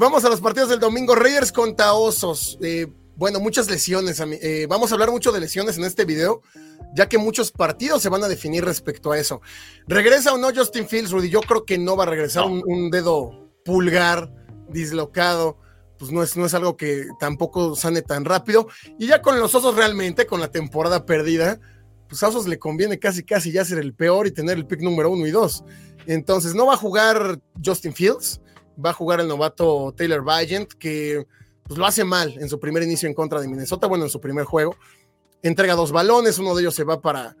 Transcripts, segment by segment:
Vamos a los partidos del domingo. Raiders contra Osos. Eh, bueno, muchas lesiones. Eh, vamos a hablar mucho de lesiones en este video, ya que muchos partidos se van a definir respecto a eso. ¿Regresa o no Justin Fields, Rudy? Yo creo que no va a regresar un, dedo pulgar dislocado. Pues no es, no es algo que tampoco sane tan rápido. Y ya con los osos realmente, con la temporada perdida, pues a Osos le conviene casi casi ya ser el peor y tener el pick número uno y dos. Entonces no va a jugar Justin Fields va a jugar el novato Taylor Bryant, que pues, lo hace mal en su primer inicio en contra de Minnesota, bueno, en su primer juego. Entrega dos balones, uno de ellos se va para,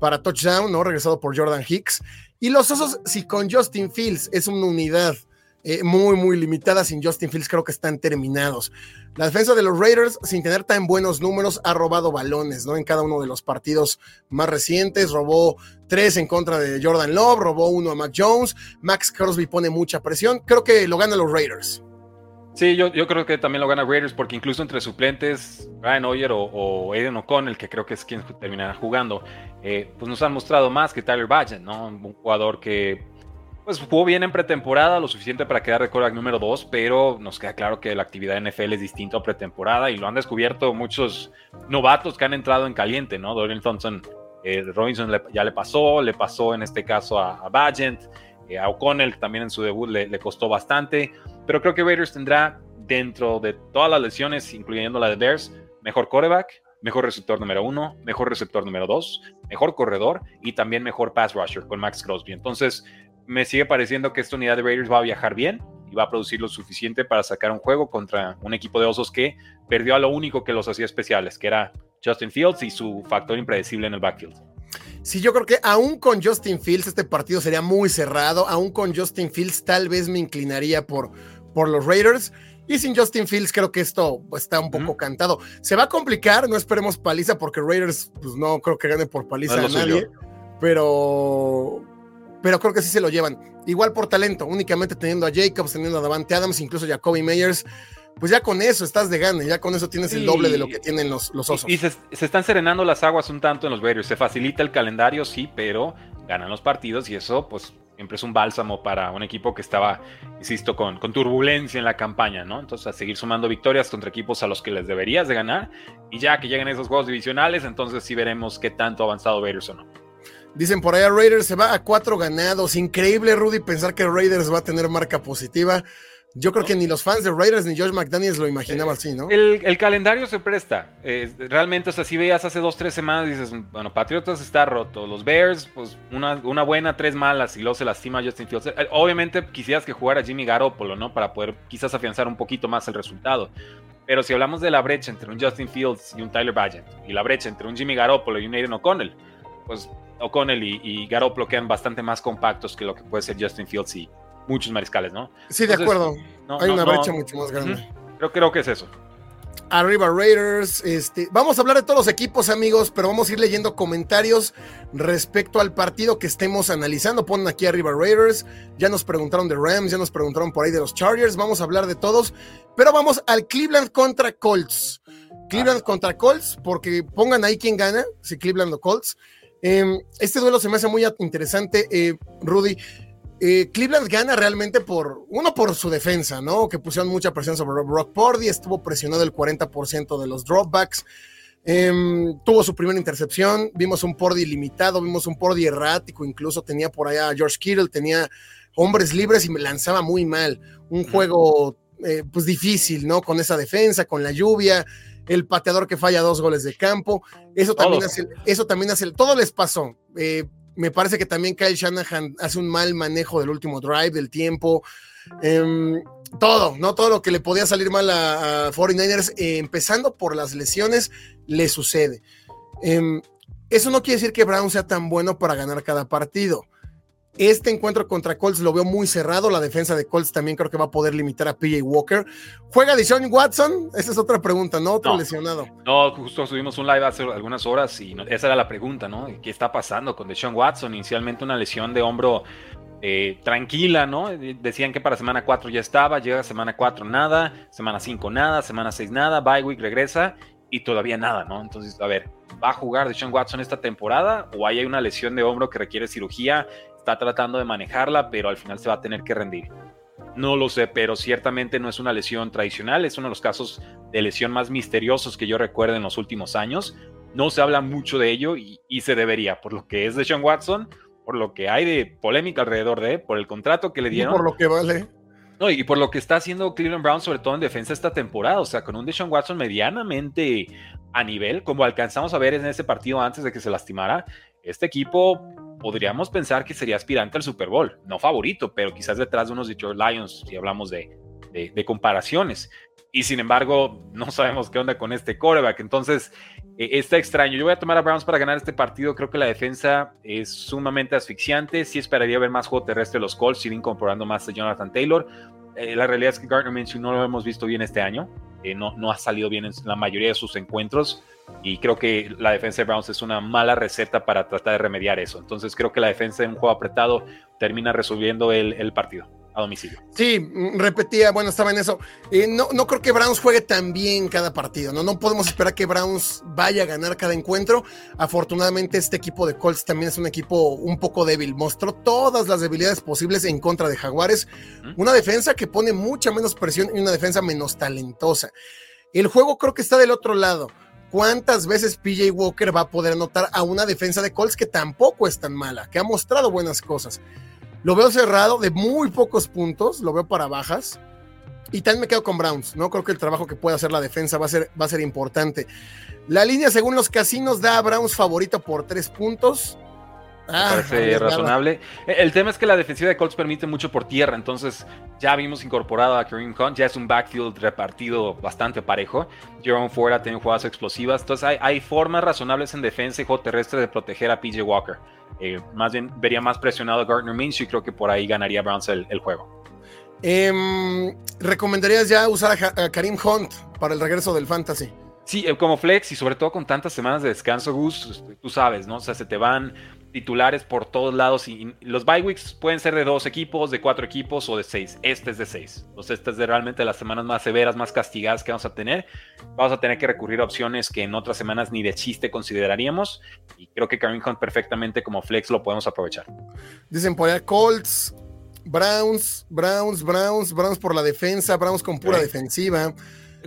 para touchdown, ¿no? Regresado por Jordan Hicks. Y los Osos, si con Justin Fields es una unidad eh, muy, muy limitada. Sin Justin Fields creo que están terminados. La defensa de los Raiders, sin tener tan buenos números, ha robado balones, ¿no? En cada uno de los partidos más recientes, robó tres en contra de Jordan Love, robó uno a Mac Jones. Max Crosby pone mucha presión. Creo que lo ganan los Raiders. Sí, yo, yo creo que también lo gana Raiders porque incluso entre suplentes, Ryan Hoyer o, Aiden O'Connell, que creo que es quien terminará jugando, eh, pues nos han mostrado más que Tyler Badgett, ¿no? Un jugador que pues jugó bien en pretemporada, lo suficiente para quedar de número 2, pero nos queda claro que la actividad NFL es distinta a pretemporada y lo han descubierto muchos novatos que han entrado en caliente, ¿no? Dorian Thompson, eh, Robinson ya le pasó, le pasó en este caso a, a eh, a O'Connell también en su debut le, le, costó bastante, pero creo que Raiders tendrá dentro de todas las lesiones, incluyendo la de Bears, mejor quarterback, mejor receptor número uno, mejor receptor número dos, mejor corredor y también mejor pass rusher con Max Crosby. Entonces, me sigue pareciendo que esta unidad de Raiders va a viajar bien y va a producir lo suficiente para sacar un juego contra un equipo de osos que perdió a lo único que los hacía especiales, que era Justin Fields y su factor impredecible en el backfield. Sí, yo creo que aún con Justin Fields este partido sería muy cerrado, aún con Justin Fields tal vez me inclinaría por, por los Raiders. Y sin Justin Fields creo que esto está un poco cantado. Se va a complicar, no esperemos paliza porque Raiders pues no creo que gane por paliza a nadie, pero pero creo que sí se lo llevan. Igual por talento, únicamente teniendo a Jacobs, teniendo a Davante Adams, incluso Jacoby Meyers, pues ya con eso estás de gane, ya con eso tienes el doble de lo que tienen los, los osos. Y, se, están serenando las aguas un tanto en los Raiders, se facilita el calendario, sí, pero ganan los partidos y eso pues siempre es un bálsamo para un equipo que estaba, insisto, con, con turbulencia en la campaña, ¿no? Entonces a seguir sumando victorias contra equipos a los que les deberías de ganar y ya que lleguen esos juegos divisionales, entonces sí veremos qué tanto ha avanzado Raiders o no. Dicen por allá Raiders se va a cuatro ganados. Increíble, Rudy, pensar que Raiders va a tener marca positiva. Yo creo que ni los fans de Raiders ni George McDaniels lo imaginaban así, ¿no? El, calendario se presta. realmente, o sea, si veías hace dos, tres semanas, dices, bueno, Patriotas está roto. Los Bears, pues una, buena, tres malas y luego se lastima Justin Fields. Eh, obviamente quisieras que jugara Jimmy Garoppolo, ¿no? Para poder quizás afianzar un poquito más el resultado. Pero si hablamos de la brecha entre un Justin Fields y un Tyler Bagent y la brecha entre un Jimmy Garoppolo y un Aiden O'Connell, pues O'Connell y, y Garoppolo quedan bastante más compactos que lo que puede ser Justin Fields y muchos mariscales, ¿no? Sí, de acuerdo. Hay una brecha mucho más grande. Creo, creo que es eso. Arriba Raiders, este, vamos a hablar de todos los equipos, amigos, pero vamos a ir leyendo comentarios respecto al partido que estemos analizando. Ponen aquí arriba Raiders, ya nos preguntaron de Rams, ya nos preguntaron por ahí de los Chargers, vamos a hablar de todos, pero vamos al Cleveland contra Colts. Cleveland ah. contra Colts, porque pongan ahí quién gana, si Cleveland o Colts. Em, este duelo se me hace muy interesante, eh, Rudy. Eh, Cleveland gana realmente por, uno por su defensa, ¿no? Que pusieron mucha presión sobre Brock Purdy, estuvo presionado el 40% de los dropbacks, em, tuvo su primera intercepción, vimos un Purdy limitado, vimos un Purdy errático, incluso tenía por allá a George Kittle, tenía hombres libres y me lanzaba muy mal. Un juego, eh, pues difícil, ¿no? Con esa defensa, con la lluvia, el pateador que falla dos goles de campo. Eso también hace, eso también hace, todo les pasó. Eh, me parece que también Kyle Shanahan hace un mal manejo del último drive, del tiempo. Em, todo, ¿no? Todo lo que le podía salir mal a, 49ers, eh, empezando por las lesiones, le sucede. Em, eso no quiere decir que Brown sea tan bueno para ganar cada partido. Este encuentro contra Colts lo veo muy cerrado. La defensa de Colts también creo que va a poder limitar a PJ Walker. ¿Juega Deshaun Watson? Esa es otra pregunta, ¿no? Otro lesionado. No, justo subimos un live hace algunas horas y esa era la pregunta, ¿no? ¿Qué está pasando con Deshaun Watson? Inicialmente una lesión de hombro eh, tranquila, ¿no? Decían que para semana 4 ya estaba, llega semana 4 nada, semana 5 nada, semana 6 nada, bye week regresa y todavía nada, ¿no? Entonces, a ver, ¿va a jugar Deshaun Watson esta temporada o hay una lesión de hombro que requiere cirugía? Está tratando de manejarla, pero al final se va a tener que rendir. No lo sé, pero ciertamente no es una lesión tradicional, es uno de los casos de lesión más misteriosos que yo recuerdo en los últimos años. No se habla mucho de ello y, se debería, por lo que es de Sean Watson, por lo que hay de polémica alrededor de, por el contrato que le dieron. por lo que vale. No, y por lo que está haciendo Cleveland Brown, sobre todo en defensa esta temporada, o sea, con un Deshaun Watson medianamente a nivel, como alcanzamos a ver en ese partido antes de que se lastimara, este equipo podríamos pensar que sería aspirante al Super Bowl, no favorito, pero quizás detrás de unos Detroit Lions, si hablamos de, comparaciones. Y sin embargo, no sabemos qué onda con este quarterback. Entonces, eh, está extraño. Yo voy a tomar a Browns para ganar este partido. Creo que la defensa es sumamente asfixiante. Sí esperaría ver más juego terrestre de los Colts, siguen incorporando más a Jonathan Taylor. Eh, la realidad es que Gardner Minshew no lo hemos visto bien este año. Eh, no, no ha salido bien en la mayoría de sus encuentros y creo que la defensa de Browns es una mala receta para tratar de remediar eso. Entonces creo que la defensa en un juego apretado termina resolviendo el, partido a domicilio. Sí, mm, repetía, bueno, estaba en eso. Eh, no, no creo que Browns juegue tan bien cada partido, ¿no? No podemos esperar que Browns vaya a ganar cada encuentro. Afortunadamente, este equipo de Colts también es un equipo un poco débil. Mostró todas las debilidades posibles en contra de Jaguares. Una defensa que pone mucha menos presión y una defensa menos talentosa. El juego creo que está del otro lado. ¿Cuántas veces PJ Walker va a poder anotar a una defensa de Colts que tampoco es tan mala, que ha mostrado buenas cosas? Lo veo cerrado de muy pocos puntos, lo veo para bajas. Y también me quedo con Browns, ¿no? Creo que el trabajo que puede hacer la defensa va a ser, va a ser importante. La línea, según los casinos, da a Browns favorito por tres puntos. Ah, parece razonable. El tema es que la defensiva de Colts permite mucho por tierra, entonces ya vimos incorporado a Kareem Hunt, ya es un backfield repartido bastante parejo. Jerome Ford ha tenido jugadas explosivas, entonces hay, formas razonables en defensa y juego terrestre de proteger a PJ Walker. Eh, más bien vería más presionado a Gardner Minshew y creo que por ahí ganaría Browns el, juego. Em, ¿Recomendarías ya usar a, a Kareem Hunt para el regreso del Fantasy? Sí, eh, como flex y sobre todo con tantas semanas de descanso, Gus, tú sabes, ¿no? O sea, se te van titulares por todos lados y los bye weeks pueden ser de dos equipos, de cuatro equipos o de seis. Este es de seis. Entonces, esta es de realmente las semanas más severas, más castigadas que vamos a tener. Vamos a tener que recurrir a opciones que en otras semanas ni de chiste consideraríamos y creo que Kareem Hunt perfectamente como flex lo podemos aprovechar. Dicen por allá Colts, Browns, Browns, Browns, Browns por la defensa, Browns con pura defensiva.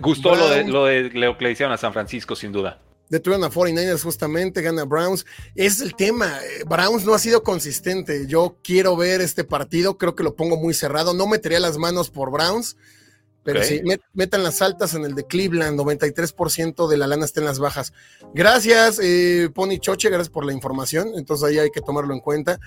Gustó lo, de, lo de lo que le hicieron a San Francisco, sin duda detuvieron a 49ers justamente, gana Browns. es el tema. Eh, Browns no ha sido consistente. Yo quiero ver este partido, creo que lo pongo muy cerrado. No metería las manos por Browns, pero sí, metan las altas en el de Cleveland. 93% de la lana está en las bajas. Gracias, eh, Pony Choche, gracias por la información. Entonces ahí hay que tomarlo en cuenta.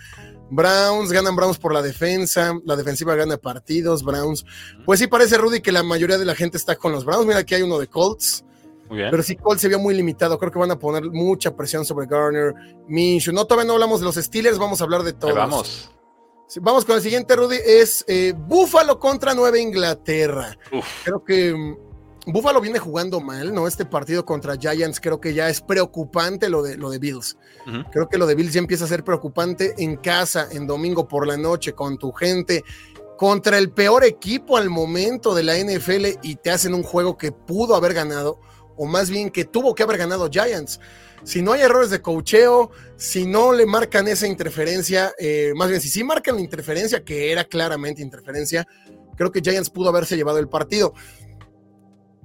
Browns, ganan Browns por la defensa, la defensiva gana partidos, Browns. Pues sí parece, Rudy, que la mayoría de la gente está con los Browns. Mira, aquí hay uno de Colts. Pero si Cole se vio muy limitado. Creo que van a poner mucha presión sobre Garner, Minshew. No, todavía no hablamos de los Steelers, vamos a hablar de todos. vamos. vamos con el siguiente, Rudy. Es eh, Buffalo contra Nueva Inglaterra. Creo que mm, Buffalo viene jugando mal, ¿no? Este partido contra Giants creo que ya es preocupante lo de, lo de Bills. Creo que lo de Bills ya empieza a ser preocupante en casa, en domingo por la noche, con tu gente, contra el peor equipo al momento de la NFL y te hacen un juego que pudo haber ganado o más bien que tuvo que haber ganado Giants. Si no hay errores de cocheo, si no le marcan esa interferencia, eh, más bien si sí marcan la interferencia, que era claramente interferencia, creo que Giants pudo haberse llevado el partido.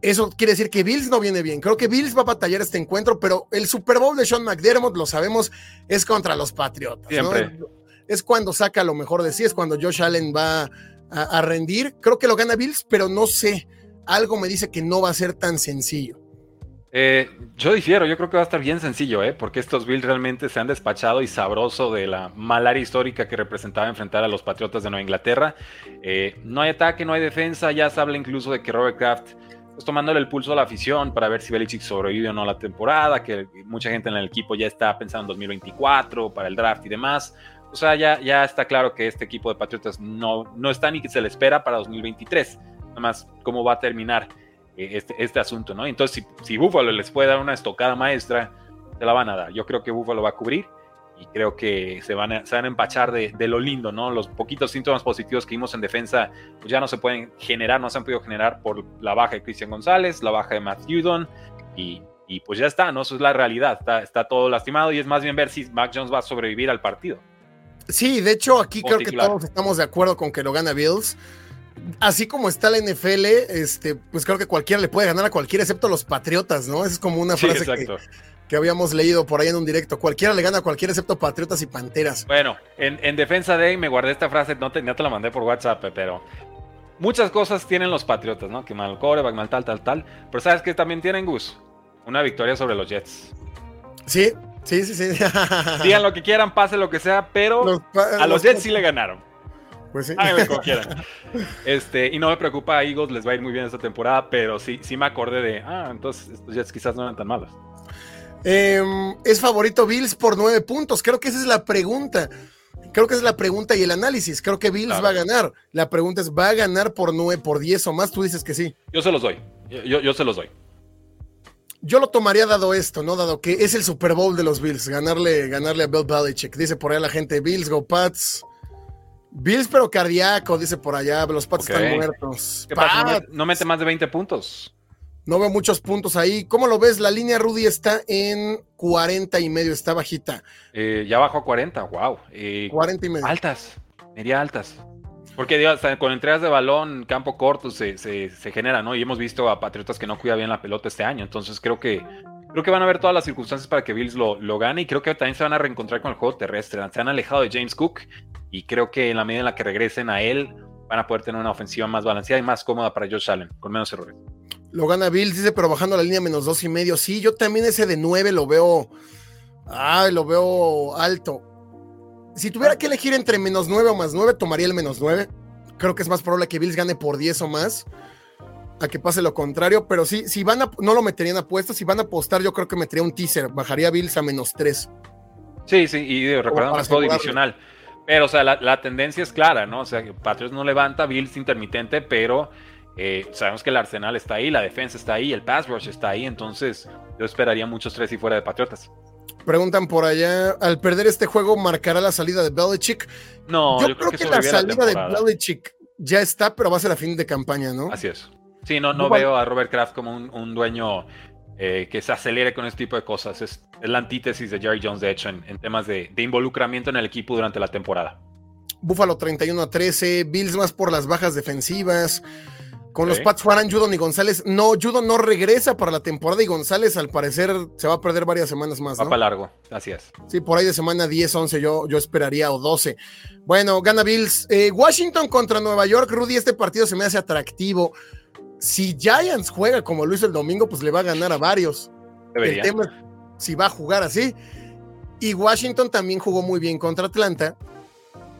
Eso quiere decir que Bills no viene bien. Creo que Bills va a batallar este encuentro, pero el Super Bowl de Sean McDermott, lo sabemos, es contra los Patriotas. Es cuando saca lo mejor de sí, es cuando Josh Allen va a rendir. Creo que lo gana Bills, pero no sé. Algo me dice que no va a ser tan sencillo. Eh, yo difiero, yo creo que va a estar bien sencillo, ¿eh? porque estos Bills realmente se han despachado y sabroso de la malaria histórica que representaba enfrentar a los Patriotas de Nueva Inglaterra. Eh, no hay ataque, no hay defensa, ya se habla incluso de que Robert Kraft, pues tomándole el pulso a la afición para ver si Belichick sobrevive o no la temporada, que mucha gente en el equipo ya está pensando en 2024 para el draft y demás. O sea, ya, ya está claro que este equipo de Patriotas no, no está ni que se le espera para 2023. Nada más cómo va a terminar este, este asunto, ¿no? Entonces, si, si Buffalo les puede dar una estocada maestra, se la van a dar. Yo creo que Buffalo va a cubrir y creo que se van a, se van a empachar de, lo lindo, ¿no? Los poquitos síntomas positivos que vimos en defensa pues ya no se pueden generar, no se han podido generar por la baja de Cristian González, la baja de Matt Judon y, y, pues ya está, ¿no? Eso es la realidad, está, está todo lastimado y es más bien ver si Mac Jones va a sobrevivir al partido. Sí, de hecho aquí creo que todos estamos de acuerdo con que lo gana Bills así como está la NFL, este, pues creo que cualquiera le puede ganar a cualquiera, excepto los Patriotas, ¿no? Esa es como una frase que, habíamos leído por ahí en un directo. Cualquiera le gana a cualquiera, excepto Patriotas y Panteras. Bueno, en, defensa de me guardé esta frase, no te, te la mandé por WhatsApp, pero muchas cosas tienen los Patriotas, ¿no? Que mal coreback, mal tal, tal, tal. Pero ¿sabes qué también tienen, Gus? Una victoria sobre los Jets. Sí, sí, sí, sí. Digan lo que quieran, pase lo que sea, pero a los Jets sí le ganaron. Pues sí. como quieran. Este, y no me preocupa, a Eagles les va a ir muy bien esta temporada, pero sí, sí me acordé de, ah, entonces estos Jets quizás no eran tan malos. Em, es favorito Bills por nueve puntos. Creo que esa es la pregunta. Creo que esa es la pregunta y el análisis. Creo que Bills va a ganar. La pregunta es, ¿va a ganar por nueve, por diez o más? Tú dices que sí. Yo se los doy. Yo, yo se los doy. Yo lo tomaría dado esto, ¿no? Dado que es el Super Bowl de los Bills, ganarle, ganarle a Bill Belichick. Dice por ahí la gente, Bills, go Pats. Bills, pero cardíaco, dice por allá. Los Pats están muertos. ¿No mete más de 20 puntos? No veo muchos puntos ahí. ¿Cómo lo ves? La línea Rudy está en 40 y medio, está bajita. Eh, ya bajó a 40, wow. 40 y medio. Altas, media altas. Porque digo, con entregas de balón, campo corto, se, se, genera, ¿no? Y hemos visto a Patriotas que no cuida bien la pelota este año. Entonces creo que creo que van a haber todas las circunstancias para que Bills lo, lo gane. Y creo que también se van a reencontrar con el juego terrestre. Se han alejado de James Cook y creo que en la medida en la que regresen a él, van a poder tener una ofensiva más balanceada y más cómoda para Josh Allen, con menos errores. Lo gana Bills, dice, pero bajando la línea menos dos y medio. Sí, yo también ese de nueve lo veo. Ay, lo veo alto. Si tuviera que elegir entre menos nueve o más nueve, tomaría el menos nueve. Creo que es más probable que Bills gane por 10 o más a que pase lo contrario, pero sí, si van a, no lo meterían apuestas, si van a apostar, yo creo que metería un teaser, bajaría Bills a menos 3. Sí, sí, y recordando que es todo divisional. Pero, o sea, la, tendencia es clara, ¿no? O sea, Patriots no levanta, Bills intermitente, pero eh, sabemos que el arsenal está ahí, la defensa está ahí, el pass rush está ahí, entonces yo esperaría muchos tres y fuera de Patriotas. Preguntan por allá, al perder este juego, ¿marcará la salida de Belichick? No, yo, creo, que, la salida de Belichick ya está, pero va a ser a fin de campaña, ¿no? Así es. Sí, no, no veo a Robert Kraft como un, dueño eh, que se acelere con este tipo de cosas. Es, la antítesis de Jerry Jones, de hecho, en, temas de, involucramiento en el equipo durante la temporada. Búfalo 31 a 13, Bills más por las bajas defensivas. Con los Pats jugarán Judon y González. No, Judon no regresa para la temporada y González al parecer se va a perder varias semanas más. Va para largo, así es. Sí, por ahí de semana 10, 11 yo, yo esperaría o 12. Bueno, gana Bills. Eh, Washington contra Nueva York. Rudy, este partido se me hace atractivo. Si Giants juega como lo hizo el domingo, pues le va a ganar a varios. Debería. El tema es si va a jugar así. Y Washington también jugó muy bien contra Atlanta.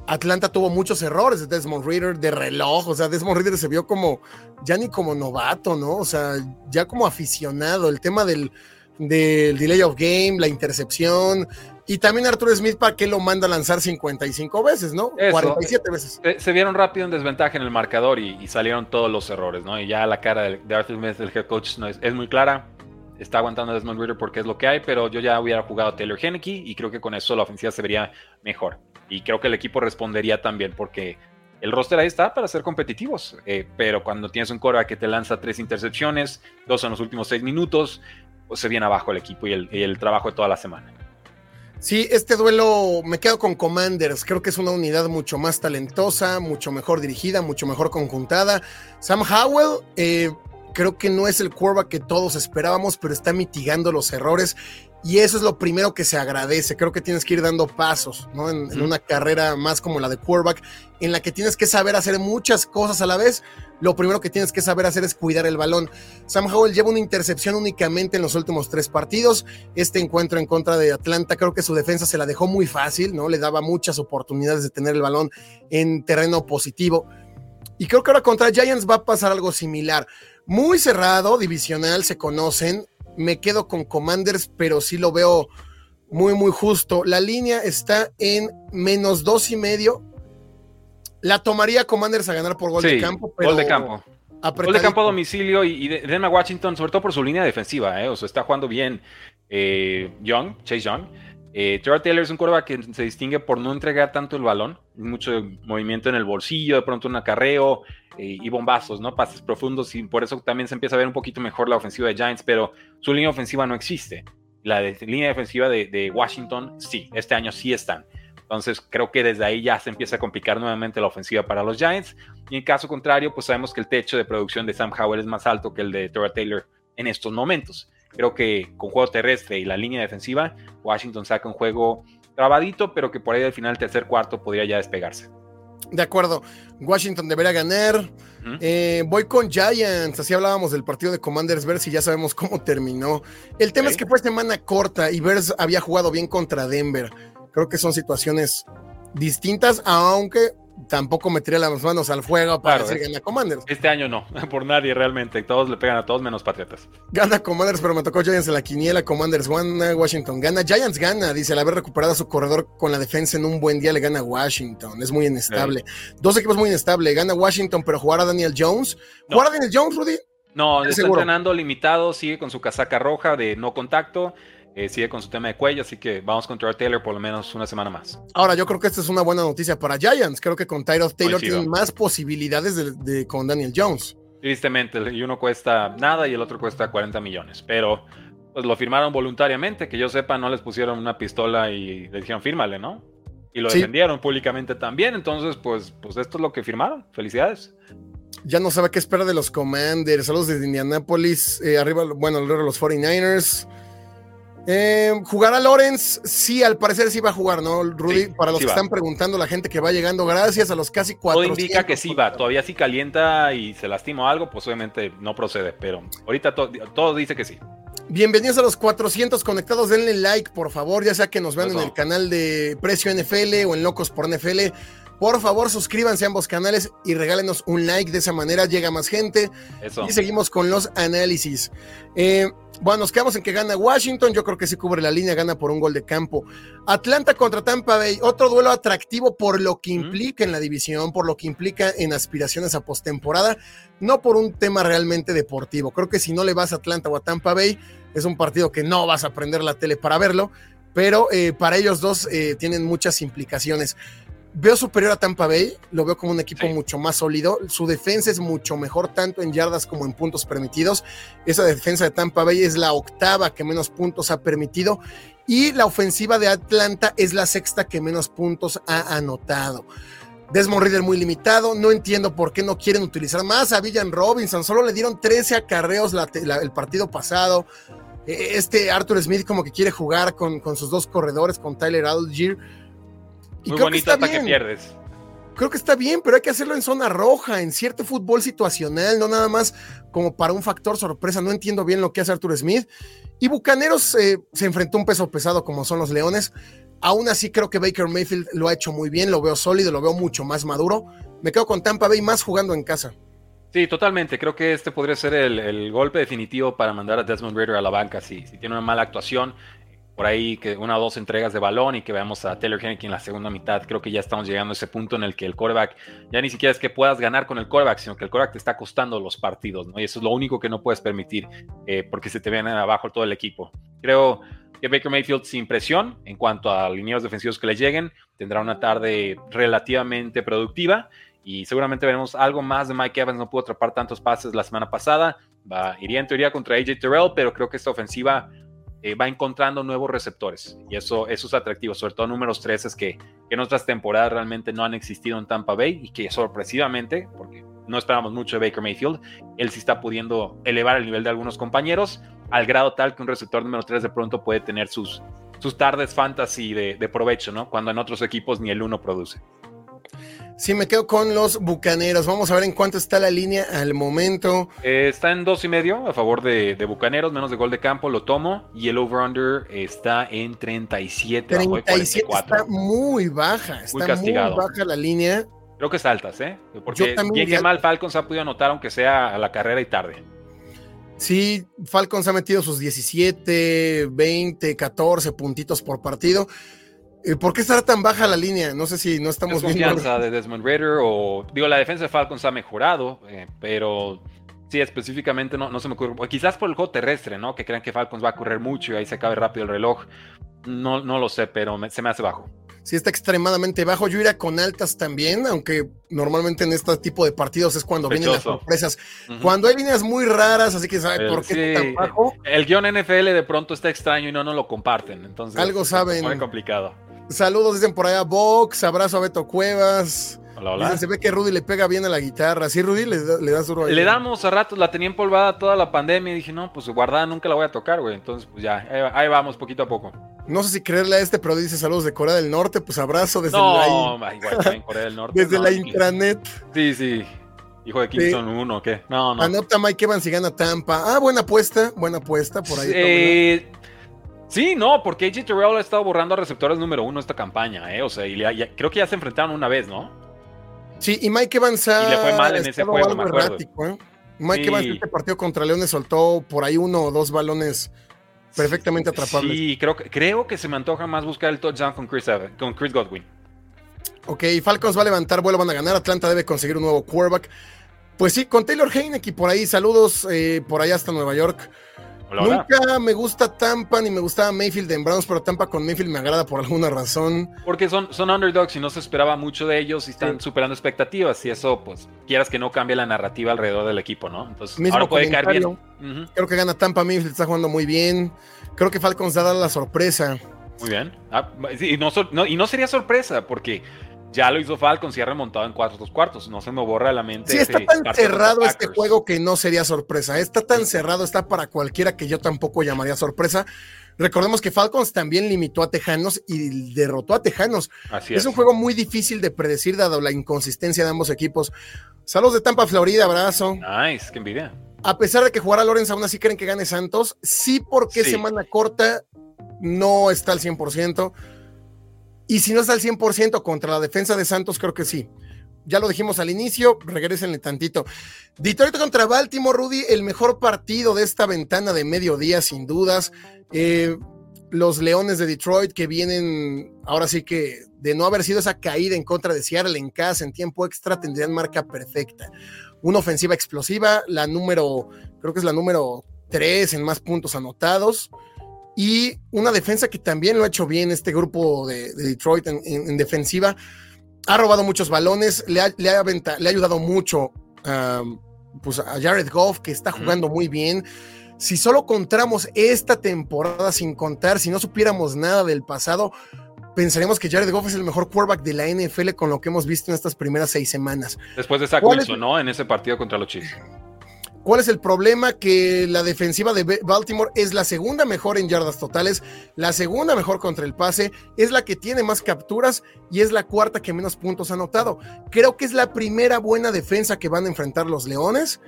Atlanta tuvo muchos errores de Desmond Reader, de reloj, o sea, Desmond Reader se vio como, ya ni como novato, ¿no? O sea, ya como aficionado, el tema del, del delay of game, la intercepción, y también Arthur Smith, ¿para qué lo manda a lanzar 55 veces, no? 47 veces. Se, vieron rápido en desventaja en el marcador y, salieron todos los errores, ¿no? Y ya la cara de, Arthur Smith, el head coach, no es, es, muy clara. Está aguantando a Desmond Reader porque es lo que hay, pero yo ya hubiera jugado a Taylor Henneke y creo que con eso la ofensiva se vería mejor. Y creo que el equipo respondería también porque el roster ahí está para ser competitivos. Eh, pero cuando tienes un cora que te lanza tres intercepciones, dos en los últimos seis minutos, pues se viene abajo el equipo y el, trabajo de toda la semana. Sí, este duelo me quedo con Commanders. Creo que es una unidad mucho más talentosa, mucho mejor dirigida, mucho mejor conjuntada. Sam Howell, eh, creo que no es el quarterback que todos esperábamos, pero está mitigando los errores y eso es lo primero que se agradece. Creo que tienes que ir dando pasos, ¿no? En, una carrera más como la de quarterback, en la que tienes que saber hacer muchas cosas a la vez. Lo primero que tienes que saber hacer es cuidar el balón. Sam Howell lleva una intercepción únicamente en los últimos tres partidos. Este encuentro en contra de Atlanta, creo que su defensa se la dejó muy fácil, ¿no? Le daba muchas oportunidades de tener el balón en terreno positivo. Y creo que ahora contra Giants va a pasar algo similar. Muy cerrado, divisional, se conocen me quedo con Commanders, pero sí lo veo muy, muy justo. La línea está en menos dos y medio. La tomaría Commanders a ganar por gol de campo. Pero gol de campo. Gol de campo a domicilio y, denme a Washington, sobre todo por su línea defensiva. ¿eh? O sea, está jugando bien eh, Young, Chase Young. Eh, Taylor es un quarterback que se distingue por no entregar tanto el balón, mucho movimiento en el bolsillo, de pronto un acarreo eh, y bombazos, ¿no? Pases profundos y por eso también se empieza a ver un poquito mejor la ofensiva de Giants, pero su línea ofensiva no existe. La línea defensiva de, Washington, sí, este año sí están. Entonces creo que desde ahí ya se empieza a complicar nuevamente la ofensiva para los Giants. Y en caso contrario, pues sabemos que el techo de producción de Sam Howell es más alto que el de Tora Taylor en estos momentos. Creo que con juego terrestre y la línea defensiva, Washington saca un juego trabadito, pero que por ahí al final, tercer cuarto, podría ya despegarse. De acuerdo, Washington deberá ganar. Eh, voy con Giants, así hablábamos del partido de Commanders, ver si ya sabemos cómo terminó. El tema es que fue semana corta y Bears había jugado bien contra Denver. Creo que son situaciones distintas, aunque tampoco metería las manos al fuego para decir gana Commanders. Este año no, por nadie realmente. Todos le pegan a todos menos Patriotas. Gana Commanders, pero me tocó Giants en la quiniela. Commanders gana, Washington gana. Giants gana, dice, al haber recuperado su corredor con la defensa en un buen día le gana Washington. Es muy inestable. Dos equipos muy inestables. Gana Washington, pero jugar a Daniel Jones. ¿Jugar a Daniel Jones, Rudy? No, está entrenando limitado, sigue con su casaca roja de no contacto. Eh, sigue con su tema de cuello, así que vamos con Tyrod Taylor por lo menos una semana más. Ahora, yo creo que esta es una buena noticia para Giants. Creo que con Tyrod Taylor tienen más posibilidades de, con Daniel Jones. Tristemente, y uno cuesta nada y el otro cuesta 40 millones, pero pues lo firmaron voluntariamente, que yo sepa, no les pusieron una pistola y le dijeron fírmale, ¿no? Y lo defendieron públicamente también, entonces pues, pues esto es lo que firmaron. Felicidades ya no sabe qué esperar de los Commanders, los de Indianapolis, eh, arriba, bueno, los 49ers. Eh, ¿Jugar a Lawrence? Sí, al parecer sí va a jugar, ¿no, Rudy? Para los que están preguntando, la gente que va llegando, gracias a los casi cuatro. Todo indica que sí va. Todavía si calienta y se lastima algo, pues obviamente no procede. Pero ahorita todo dice que sí. Bienvenidos a los 400 conectados. Denle like, por favor, ya sea que nos vean en el canal de Precio NFL o en Locos por NFL. Por favor, suscríbanse a ambos canales y regálenos un like. De esa manera llega más gente. Y seguimos con los análisis. Eh, bueno, nos quedamos en que gana Washington. Yo creo que sí cubre la línea, gana por un gol de campo. Atlanta contra Tampa Bay. Otro duelo atractivo por lo que implica en la división, por lo que implica en aspiraciones a postemporada, no por un tema realmente deportivo. Creo que si no le vas a Atlanta o a Tampa Bay, es un partido que no vas a prender la tele para verlo. Pero eh, para ellos dos eh, tienen muchas implicaciones veo superior a Tampa Bay, lo veo como un equipo mucho más sólido. Su defensa es mucho mejor, tanto en yardas como en puntos permitidos. Esa defensa de Tampa Bay es la octava que menos puntos ha permitido. Y la ofensiva de Atlanta es la sexta que menos puntos ha anotado. Desmond Reader muy limitado, no entiendo por qué no quieren utilizar más a Villan Robinson, solo le dieron 13 acarreos el partido pasado. E, este Arthur Smith como que quiere jugar con, con sus dos corredores, con Tyler Algier muy bonito hasta que pierdes. Creo que está bien, pero hay que hacerlo en zona roja, en cierto fútbol situacional, no nada más como para un factor sorpresa. No entiendo bien lo que hace Arthur Smith. Y Bucaneros eh, se enfrentó a un peso pesado como son los Leones. Aún así creo que Baker Mayfield lo ha hecho muy bien, lo veo sólido, lo veo mucho más maduro. Me quedo con Tampa Bay más jugando en casa. Sí, totalmente. Creo que este podría ser el, golpe definitivo para mandar a Desmond Ritter a la banca si, si tiene una mala actuación por ahí que una o dos entregas de balón y que veamos a Taylor Henry en la segunda mitad. Creo que ya estamos llegando a ese punto en el que el quarterback ya ni siquiera es que puedas ganar con el quarterback, sino que el quarterback te está costando los partidos, ¿no? Y eso es lo único que no puedes permitir eh, porque se te viene abajo todo el equipo. Creo que Baker Mayfield sin presión en cuanto a líneas defensivos que le lleguen, tendrá una tarde relativamente productiva y seguramente veremos algo más de Mike Evans. No pudo atrapar tantos pases la semana pasada. Iría en teoría contra AJ Terrell, pero creo que esta ofensiva eh, va encontrando nuevos receptores y eso, eso es atractivo, sobre todo números 3 es que, en otras temporadas realmente no han existido en Tampa Bay y que sorpresivamente, porque no esperábamos mucho de Baker Mayfield, él sí está pudiendo elevar el nivel de algunos compañeros al grado tal que un receptor número 3 de pronto puede tener sus, sus tardes fantasy de, de provecho, ¿no? Cuando en otros equipos ni el uno produce. Sí, me quedo con los Bucaneros. Vamos a ver en cuánto está la línea al momento. Eh, está en dos y medio a favor de, Bucaneros, menos de gol de campo, lo tomo. Y el over-under está en 37. 37 está muy baja. Está muy, castigado. baja la línea. Creo que es altas, ¿eh? Porque bien que mal Falcons ha podido anotar, aunque sea a la carrera y tarde. Sí, Falcons ha metido sus 17, 20, 14 puntitos por partido. Eh, ¿Por qué estará tan baja la línea? No sé si no estamos viendo. confianza de Desmond Ritter o. Digo, la defensa de Falcons ha mejorado, eh, pero sí, específicamente no, no se me ocurre. Quizás por el juego terrestre, ¿no? Que crean que Falcons va a correr mucho y ahí se acabe rápido el reloj. No, no lo sé, pero se me hace bajo. Sí, está extremadamente bajo. Yo iría con altas también, aunque normalmente en este tipo de partidos es cuando vienen las sorpresas. Cuando hay líneas muy raras, así que sabe por qué tan bajo. El guion NFL de pronto está extraño y no nos lo comparten. Entonces, algo saben. Muy complicado Saludos, dicen por allá Vox, abrazo a Beto Cuevas. Hola, hola. se ve que Rudy le pega bien a la guitarra. ¿Sí, Rudy? ¿Le, le das duro ahí? Le damos a ratos, la tenía empolvada toda la pandemia y dije, no, pues guardada nunca la voy a tocar, güey. Entonces, pues ya, ahí, ahí vamos, poquito a poco. No sé si creerle a este, pero dice saludos de Corea del Norte, pues abrazo desde no, la, igual también Corea del Norte. desde no, la intranet. Sí, sí. Hijo de Kingston 1, ¿qué? No, no. Anota Mike Evans y gana Tampa. Ah, buena apuesta, buena apuesta por ahí. Eh, sí, no, porque AJ Terrell ha estado borrando a receptores número uno esta campaña, ¿eh? O sea, y ya, creo que ya se enfrentaron una vez, ¿no? Sí, y Mike Evans ha y le fue mal en ese juego, me acuerdo. Errático, ¿eh? Mike sí. Evans este partido contra Leones soltó por ahí uno o dos balones perfectamente atrapables. Sí, creo, creo que se me antoja más buscar el touchdown con Chris, con Chris Godwin. Ok, Falcons va a levantar vuelo, van a ganar. Atlanta debe conseguir un nuevo quarterback. Pues sí, con Taylor Heineke por ahí, saludos eh, por allá hasta Nueva York. Hola, Nunca me gusta Tampa ni me gustaba Mayfield en Browns, pero Tampa con Mayfield me agrada por alguna razón. Porque son, son underdogs y no se esperaba mucho de ellos y están sí. superando expectativas. Y eso, pues, quieras que no cambie la narrativa alrededor del equipo, ¿no? Entonces, Mismo ahora puede caer bien. Uh -huh. Creo que gana Tampa, Mayfield está jugando muy bien. Creo que Falcons da la sorpresa. Muy bien. Ah, y, no, no, y no sería sorpresa, porque ya lo hizo Falcons y ha remontado en cuatro dos cuartos. No se me borra de la mente. Sí, está tan cerrado este juego que no sería sorpresa. Está tan cerrado, está para cualquiera que yo tampoco llamaría sorpresa. Recordemos que Falcons también limitó a Tejanos y derrotó a Tejanos. Así es. es un juego muy difícil de predecir, dado la inconsistencia de ambos equipos. Saludos de Tampa, Florida, abrazo. Nice, qué envidia. A pesar de que jugará Lorenz, aún así creen que gane Santos. Sí, porque Sí. semana corta no está al 100%. Y si no está al 100% contra la defensa de Santos, creo que sí. Ya lo dijimos al inicio, regresenle tantito. Detroit contra Baltimore, Rudy, el mejor partido de esta ventana de mediodía, sin dudas. Eh, los Leones de Detroit que vienen, ahora sí que de no haber sido esa caída en contra de Seattle en casa en tiempo extra, tendrían marca perfecta. Una ofensiva explosiva, la número, creo que es la número 3 en más puntos anotados y una defensa que también lo ha hecho bien este grupo de, de Detroit en, en, en, defensiva. Ha robado muchos balones, le ha, le ha, le ha ayudado mucho um, pues a Jared Goff, que está jugando muy bien. Si solo contamos esta temporada sin contar, si no supiéramos nada del pasado, pensaríamos que Jared Goff es el mejor quarterback de la NFL con lo que hemos visto en estas primeras seis semanas. Después de Zach Wilson, ¿no? En ese partido contra los Chiefs. ¿Cuál es el problema? Que la defensiva de Baltimore es la segunda mejor en yardas totales, la segunda mejor contra el pase, es la que tiene más capturas y es la cuarta que menos puntos ha anotado. Creo que es la primera buena defensa que van a enfrentar los Leones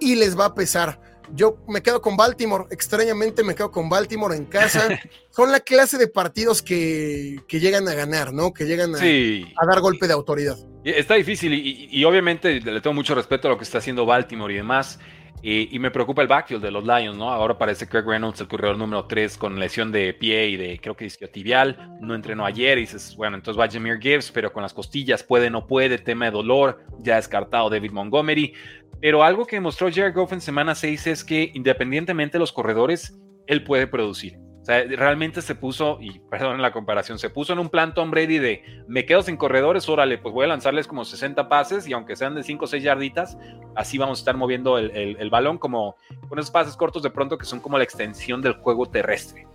y les va a pesar. Yo me quedo con Baltimore, extrañamente me quedo con Baltimore en casa. Son la clase de partidos que, que llegan a ganar, ¿no? Que llegan a, sí. a dar golpe de autoridad. Está difícil y, y, y, obviamente le tengo mucho respeto a lo que está haciendo Baltimore y demás. Y, me preocupa el backfield de los Lions, ¿no? Ahora parece Craig Reynolds el corredor número 3 con lesión de pie y de, creo que isquiotibial. No entrenó ayer y dices, bueno, entonces va Jameer Gibbs, pero con las costillas puede, no puede, tema de dolor, ya descartado David Montgomery. Pero algo que mostró Jared Goff en semana 6 es que independientemente de los corredores, él puede producir. Sea, realmente se puso, y perdón la comparación, se puso en un plan Tom Brady de me quedo sin corredores, órale, pues voy a lanzarles como 60 pases y aunque sean de 5 o 6 yarditas, así vamos a estar moviendo el, el, el, balón como con esos pases cortos de pronto que son como la extensión del juego terrestre.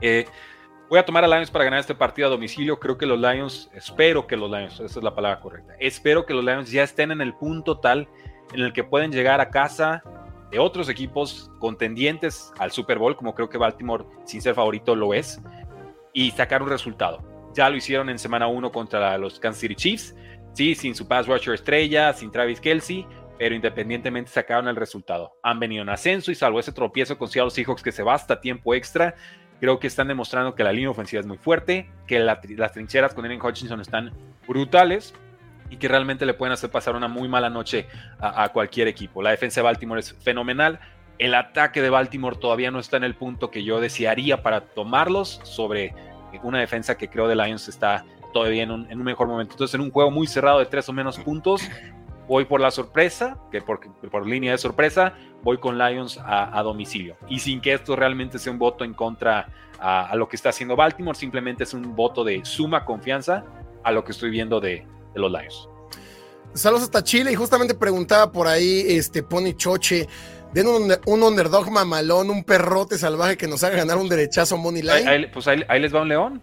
Eh, voy a tomar a Lions para ganar este partido a domicilio. Creo que los Lions, espero que los Lions, esa es la palabra correcta, espero que los Lions ya estén en el punto tal en el que pueden llegar a casa de otros equipos contendientes al Super Bowl, como creo que Baltimore, sin ser favorito, lo es, y sacar un resultado. Ya lo hicieron en semana 1 contra los Kansas City Chiefs, sí, sin su pass rusher estrella, sin Travis Kelsey, pero independientemente sacaron el resultado. Han venido en ascenso y salvo ese tropiezo con Seattle Seahawks que se va hasta tiempo extra, creo que están demostrando que la línea ofensiva es muy fuerte, que la, las trincheras con Aaron Hutchinson están brutales, y que realmente le pueden hacer pasar una muy mala noche a, cualquier equipo. La defensa de Baltimore es fenomenal. El ataque de Baltimore todavía no está en el punto que yo desearía para tomarlos sobre una defensa que creo de Lions está todavía en un, en un mejor momento. Entonces, en un juego muy cerrado de tres o menos puntos, voy por la sorpresa, que por, línea de sorpresa, voy con Lions a, a, domicilio. Y sin que esto realmente sea un voto en contra a, a, lo que está haciendo Baltimore, simplemente es un voto de suma confianza a lo que estoy viendo de, de los Lions. Saludos hasta Chile y justamente preguntaba por ahí este Pony Choche, den un, un, underdog mamalón, un perrote salvaje que nos haga ganar un derechazo money line. Ahí, pues ahí, ahí, les va un león.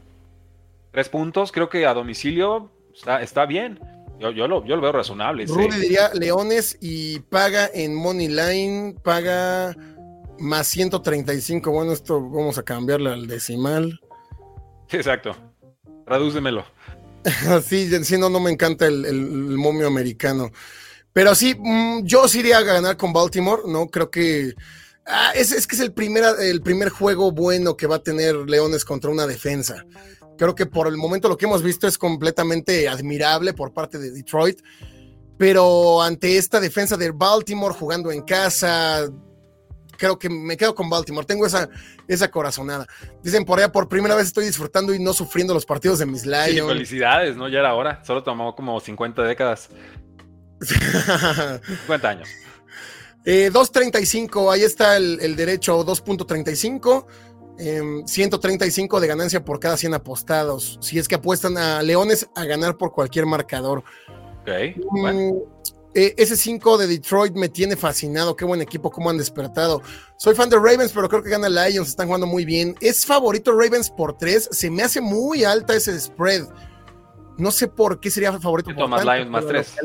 tres puntos, creo que a domicilio está, está bien. Yo, yo, lo, yo lo veo razonable. Rudy diría Leones y paga en Money Line, paga más 135. Bueno, esto vamos a cambiarle al decimal. Exacto. Tradúcemelo. sí, si no, no me encanta el, momio americano. Pero sí, mm, yo sí iría a ganar con Baltimore, ¿no? Creo que ah, es, que es el el primer juego bueno que va a tener Leones contra una defensa. Creo que por el momento lo que hemos visto es completamente admirable por parte de Detroit. Pero ante esta defensa de Baltimore jugando en casa, creo que me quedo con Baltimore. Tengo esa, esa corazonada. Dicen por allá, por primera vez estoy disfrutando y no sufriendo los partidos de mis Lions. Sí, felicidades, ¿no? Ya era hora. Solo tomó como 50 décadas. 50 años. 2.35, eh, ahí está el, el derecho, 2.35. 135 em, de ganancia por cada 100 apostados. Si es que apuestan a Leones a ganar por cualquier marcador. Ok, bueno. Mm, eh, ese 5 de Detroit me tiene fascinado. Qué buen equipo, cómo han despertado. Soy fan de Ravens, pero creo que gana Lions. Están jugando muy bien. Es favorito Ravens por 3. Se me hace muy alta ese spread. No sé por qué sería favorito por más Lions más 3.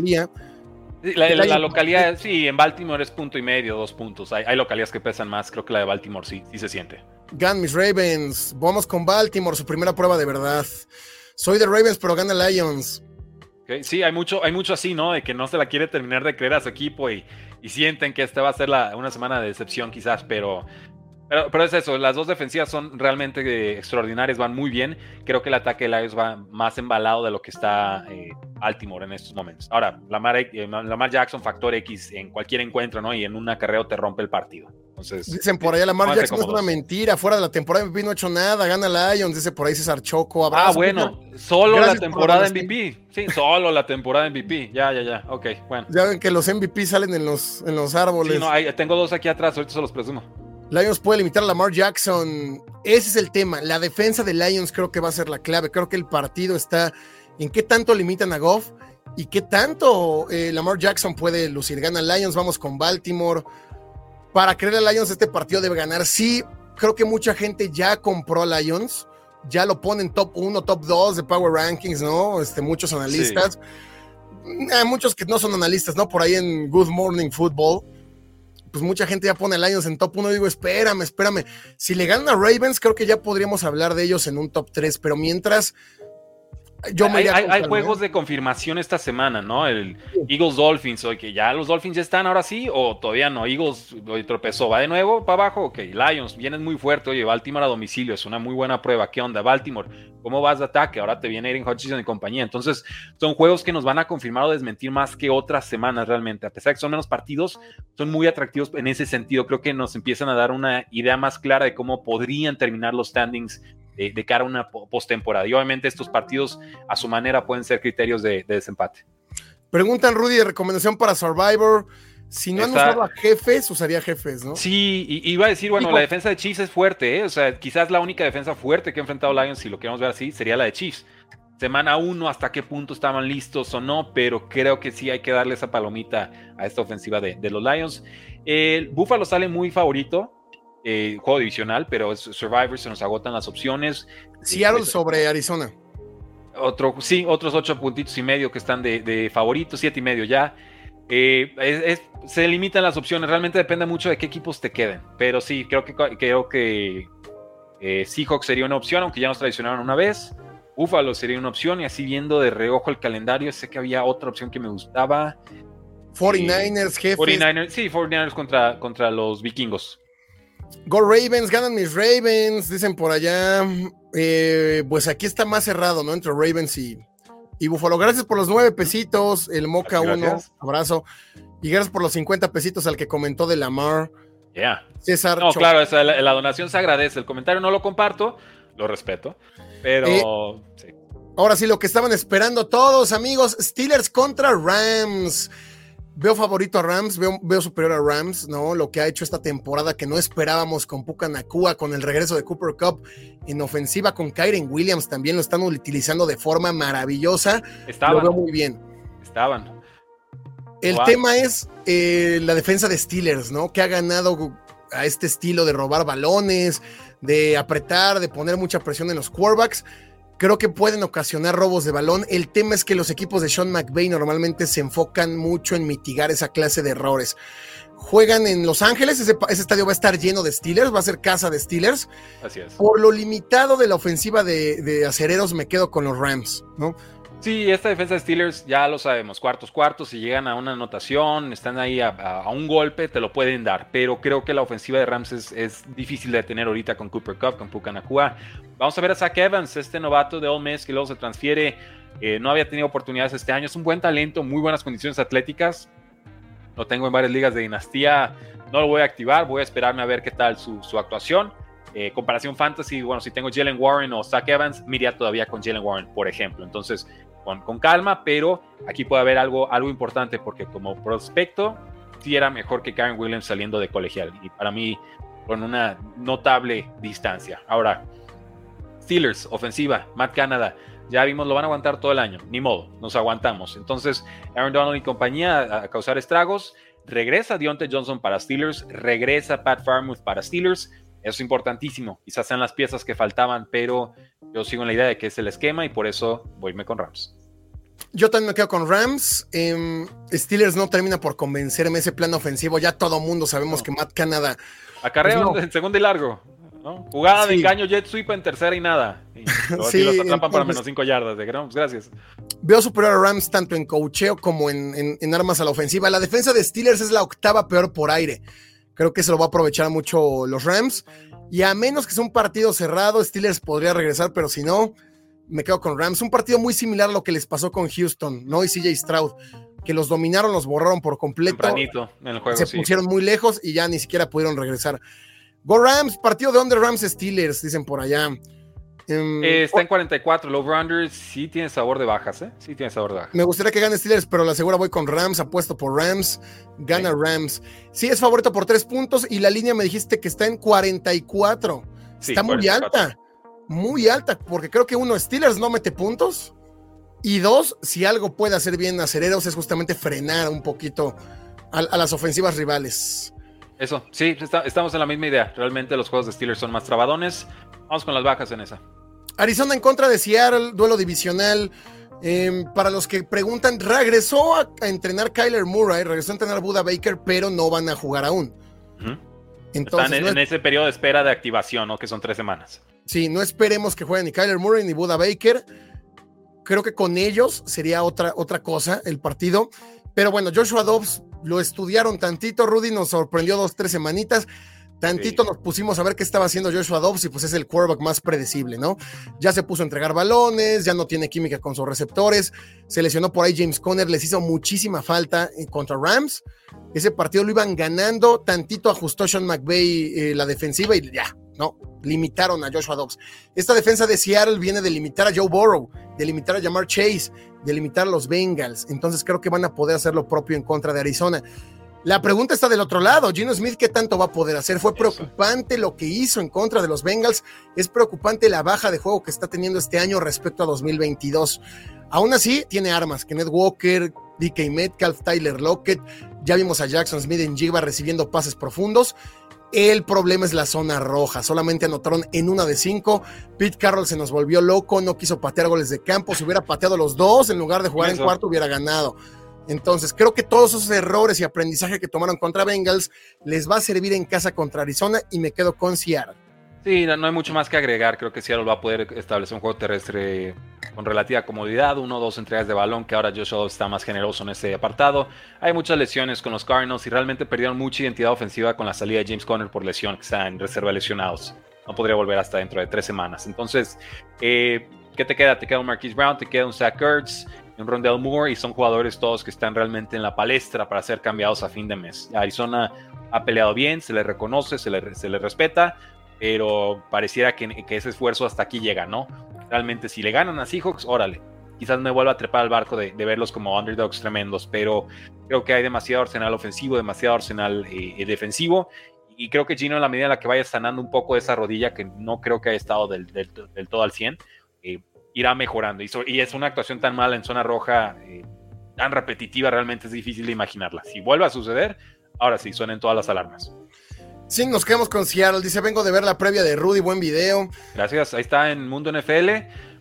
La, localidad, sí, en Baltimore es punto y medio, dos puntos. Hay, hay, localidades que pesan más. Creo que la de Baltimore sí, sí se siente. Gan mis Ravens. Vamos con Baltimore, su primera prueba de verdad. Soy de Ravens, pero gana Lions. Sí, hay mucho, hay mucho así, ¿no? De que no se la quiere terminar de creer a su equipo y, sienten que esta va a ser una semana de decepción quizás, pero, pero, es eso, las dos defensivas son realmente eh, extraordinarias, van muy bien. Creo que el ataque de Lions va más embalado de lo que está eh, Baltimore en estos momentos. Ahora, Lamar, eh, Lamar, Jackson, factor X en cualquier encuentro, ¿no? Y en un acarreo te rompe el partido. Entonces, Dicen por allá, Lamar Jackson es una mentira. Fuera de la temporada MVP no ha hecho nada. Gana Lions, dice por ahí César Choco. ah, bueno, solo la temporada MVP. Sí, solo la temporada MVP. Ya, ya, ya. Ok, bueno. Ya ven que los MVP salen en los, en los árboles. Sí, no, tengo dos aquí atrás, ahorita se los presumo. Lions puede limitar a Lamar Jackson. Ese es el tema. La defensa de Lions creo que va a ser la clave. Creo que el partido está en qué tanto limitan a Goff y qué tanto eh, Lamar Jackson puede lucir. Gana Lions, vamos con Baltimore. Para creer a Lions, este partido debe ganar. Sí, creo que mucha gente ya compró a Lions, ya lo ponen top 1, top 2 de Power Rankings, ¿no? Este, muchos analistas. Hay muchos que no son analistas, ¿no? Por ahí en Good Morning Football. Pues mucha gente ya pone Lions en top 1. Digo, espérame, espérame. Si le ganan a Ravens, creo que ya podríamos hablar de ellos en un top 3. Pero mientras, hay, juegos de confirmación esta semana, ¿no? El Eagles Dolphins, oye, que ya los Dolphins ya están ahora sí, o todavía no. Eagles tropezó, va de nuevo para abajo, ok. Lions, vienes muy fuerte, oye, Baltimore a domicilio, es una muy buena prueba. ¿Qué onda, Baltimore? ¿Cómo vas de ataque? Ahora te viene Erin Hutchinson y compañía. Entonces, son juegos que nos van a confirmar o desmentir más que otras semanas realmente. A pesar de que son menos partidos, son muy atractivos en ese sentido. Creo que nos empiezan a dar una idea más clara de cómo podrían terminar los standings de, cara a una postemporada. Y obviamente estos partidos a su manera pueden ser criterios de, desempate. Preguntan Rudy de recomendación para Survivor. Si no han usado a jefes, usaría jefes, ¿no? Sí, iba a decir, bueno, la defensa de Chiefs es fuerte, ¿eh? O sea, quizás la única defensa fuerte que ha enfrentado Lions, si lo queremos ver así, sería la de Chiefs. Semana uno, hasta qué punto estaban listos o no, pero creo que sí hay que darle esa palomita a esta ofensiva de, de los Lions. El Buffalo sale muy favorito, eh, juego divisional, pero Survivor, se nos agotan las opciones. Seattle sobre Arizona. Otro, sí, otros ocho puntitos y medio que están de, favoritos, siete y medio ya. Eh, se limitan las opciones, realmente depende mucho de qué equipos te queden. Pero sí, creo que, creo que eh, Seahawks sería una opción, aunque ya nos traicionaron una vez. Buffalo sería una opción, y así viendo de reojo el calendario, sé que había otra opción que me gustaba. 49ers, jefes. 49ers, sí, 49ers contra, contra los vikingos. Go Ravens, ganan mis Ravens, dicen por allá. Eh, pues aquí está más cerrado, ¿no? Entre Ravens y, y Buffalo. Gracias por los nueve pesitos, el Moca 1, abrazo. Y gracias por los 50 pesitos al que comentó de Lamar. Ya. César. No, claro, la, donación se agradece. El comentario no lo comparto, lo respeto, pero. Eh, ahora sí, lo que estaban esperando todos, amigos: Steelers contra Rams. Veo favorito a Rams, veo, superior a Rams, ¿no? Lo que ha hecho esta temporada que no esperábamos con Puka Nakua, con el regreso de Cooper Cup en ofensiva con Kyren Williams también lo están utilizando de forma maravillosa. Estaban. Lo veo muy bien. Estaban. El tema es eh, la defensa de Steelers, ¿no? Que ha ganado a este estilo de robar balones, de apretar, de poner mucha presión en los quarterbacks Creo que pueden ocasionar robos de balón. El tema es que los equipos de Sean McVay normalmente se enfocan mucho en mitigar esa clase de errores. Juegan en Los Ángeles, ese, estadio va a estar lleno de Steelers, va a ser casa de Steelers. Así es. Por lo limitado de la ofensiva de, de acereros, me quedo con los Rams, ¿no? Sí, esta defensa de Steelers ya lo sabemos, cuartos, cuartos, si llegan a una anotación, están ahí a, un golpe, te lo pueden dar, pero creo que la ofensiva de Rams es, difícil de tener ahorita con Cooper Cup, con Pucanacua. Vamos a ver a Zach Evans, este novato de Ole Miss que luego se transfiere, eh, no había tenido oportunidades este año, es un buen talento, muy buenas condiciones atléticas, lo tengo en varias ligas de dinastía, no lo voy a activar, voy a esperarme a ver qué tal su, su actuación. Eh, comparación fantasy, bueno, si tengo Jalen Warren o Zach Evans, miría todavía con Jalen Warren, por ejemplo. Entonces, con, calma, pero aquí puede haber algo, algo importante porque como prospecto sí era mejor que Karen Williams saliendo de colegial y para mí con una notable distancia. Ahora, Steelers, ofensiva, Matt Canada, ya vimos, lo van a aguantar todo el año, ni modo, nos aguantamos. Entonces, Aaron Donald y compañía a causar estragos, regresa Deontay Johnson para Steelers, regresa Pat Farmouth para Steelers, eso es importantísimo, quizás sean las piezas que faltaban, pero yo sigo en la idea de que es el esquema y por eso voyme con Rams. Yo también me quedo con Rams. Em, Steelers no termina por convencerme ese plan ofensivo. Ya todo mundo sabemos que Matt Canada. Acarreo pues en segundo y largo. Jugada de engaño, jet sweep en tercera y nada. Y sí, los atrapan para menos cinco yardas de Grams. Gracias. Veo superior a Rams tanto en cocheo como en, en, armas a la ofensiva. La defensa de Steelers es la octava peor por aire. Creo que se lo va a aprovechar mucho los Rams. Y a menos que sea un partido cerrado, Steelers podría regresar, pero si no, me quedo con Rams. Un partido muy similar a lo que les pasó con Houston, ¿no? Y CJ Stroud, que los dominaron, los borraron por completo. En el juego, se pusieron muy lejos y ya ni siquiera pudieron regresar. Go Rams, partido de Under Rams Steelers, dicen por allá. Em, eh, está en 44. Los Rounders sí tiene sabor de bajas, ¿eh? Sí tiene sabor de bajas. Me gustaría que gane Steelers, pero la segura voy con Rams. Apuesto por Rams. Gana Rams. Sí, es favorito por tres puntos y la línea me dijiste que está en 44. está muy alta. Muy alta, porque creo que uno, Steelers no mete puntos. Y dos, si algo puede hacer bien a Cereros es justamente frenar un poquito a, las ofensivas rivales. Eso, sí, estamos en la misma idea. Realmente los juegos de Steelers son más trabadones. Vamos con las bajas en esa. Arizona en contra de Seattle, duelo divisional. Em, para los que preguntan, regresó a, entrenar Kyler Murray, regresó a entrenar Buda Baker, pero no van a jugar aún. Entonces, Están en, ese periodo de espera de activación, ¿no? Que son tres semanas. Sí, no esperemos que jueguen ni Kyler Murray ni Buda Baker. Creo que con ellos sería otra, otra cosa el partido. Pero bueno, Joshua Dobbs lo estudiaron tantito. Rudy nos sorprendió dos, tres semanitas. Tantito nos pusimos a ver qué estaba haciendo Joshua Dobbs y pues es el quarterback más predecible, ¿no? Ya se puso a entregar balones, ya no tiene química con sus receptores, se lesionó por ahí James Conner, les hizo muchísima falta contra Rams. Ese partido lo iban ganando, tantito ajustó Sean McVay eh, la defensiva y ya, no, limitaron a Joshua Dobbs. Esta defensa de Seattle viene de limitar a Joe Burrow, de limitar a Jamar Chase, de limitar a los Bengals. Entonces creo que van a poder hacer lo propio en contra de Arizona. La pregunta está del otro lado. Gino Smith, ¿qué tanto va a poder hacer? Fue preocupante lo que hizo en contra de los Bengals. Es preocupante la baja de juego que está teniendo este año respecto a 2022. Aún así, tiene armas. Kenneth Walker, DK Metcalf, Tyler Lockett. Ya vimos a Jackson Smith en Jiva recibiendo pases profundos. El problema es la zona roja. Solamente anotaron en una de cinco. Pete Carroll se nos volvió loco, no quiso patear goles de campo. Si hubiera pateado los dos, en lugar de jugar en cuarto, hubiera ganado. Entonces, creo que todos esos errores y aprendizaje que tomaron contra Bengals les va a servir en casa contra Arizona y me quedo con Seattle. Sí, no, hay mucho más que agregar. Creo que Seattle va a poder establecer un juego terrestre con relativa comodidad, uno o dos entregas de balón, que ahora Joshua está más generoso en ese apartado. Hay muchas lesiones con los Cardinals y realmente perdieron mucha identidad ofensiva con la salida de James Conner por lesión, que está en reserva lesionados. No podría volver hasta dentro de tres semanas. Entonces, eh, ¿qué te queda? Te queda un Marquise Brown, te queda un Zach Ertz, un Rondell Moore y son jugadores todos que están realmente en la palestra para ser cambiados a fin de mes. Arizona ha peleado bien, se le reconoce, se le, se le respeta, pero pareciera que, que, ese esfuerzo hasta aquí llega, ¿no? Realmente si le ganan a Seahawks, órale. Quizás me vuelva a trepar al barco de, verlos como underdogs tremendos, pero creo que hay demasiado arsenal ofensivo, demasiado arsenal eh, defensivo y creo que Gino en la medida en la que vaya sanando un poco esa rodilla que no creo que haya estado del, del, del todo al 100, eh, irá mejorando. Y, es una actuación tan mala en zona roja, eh, tan repetitiva, realmente es difícil de imaginarla. Si vuelve a suceder, ahora sí, suenen todas las alarmas. Sí, nos quedamos con Seattle. Dice, vengo de ver la previa de Rudy, buen video. Gracias, ahí está en Mundo NFL.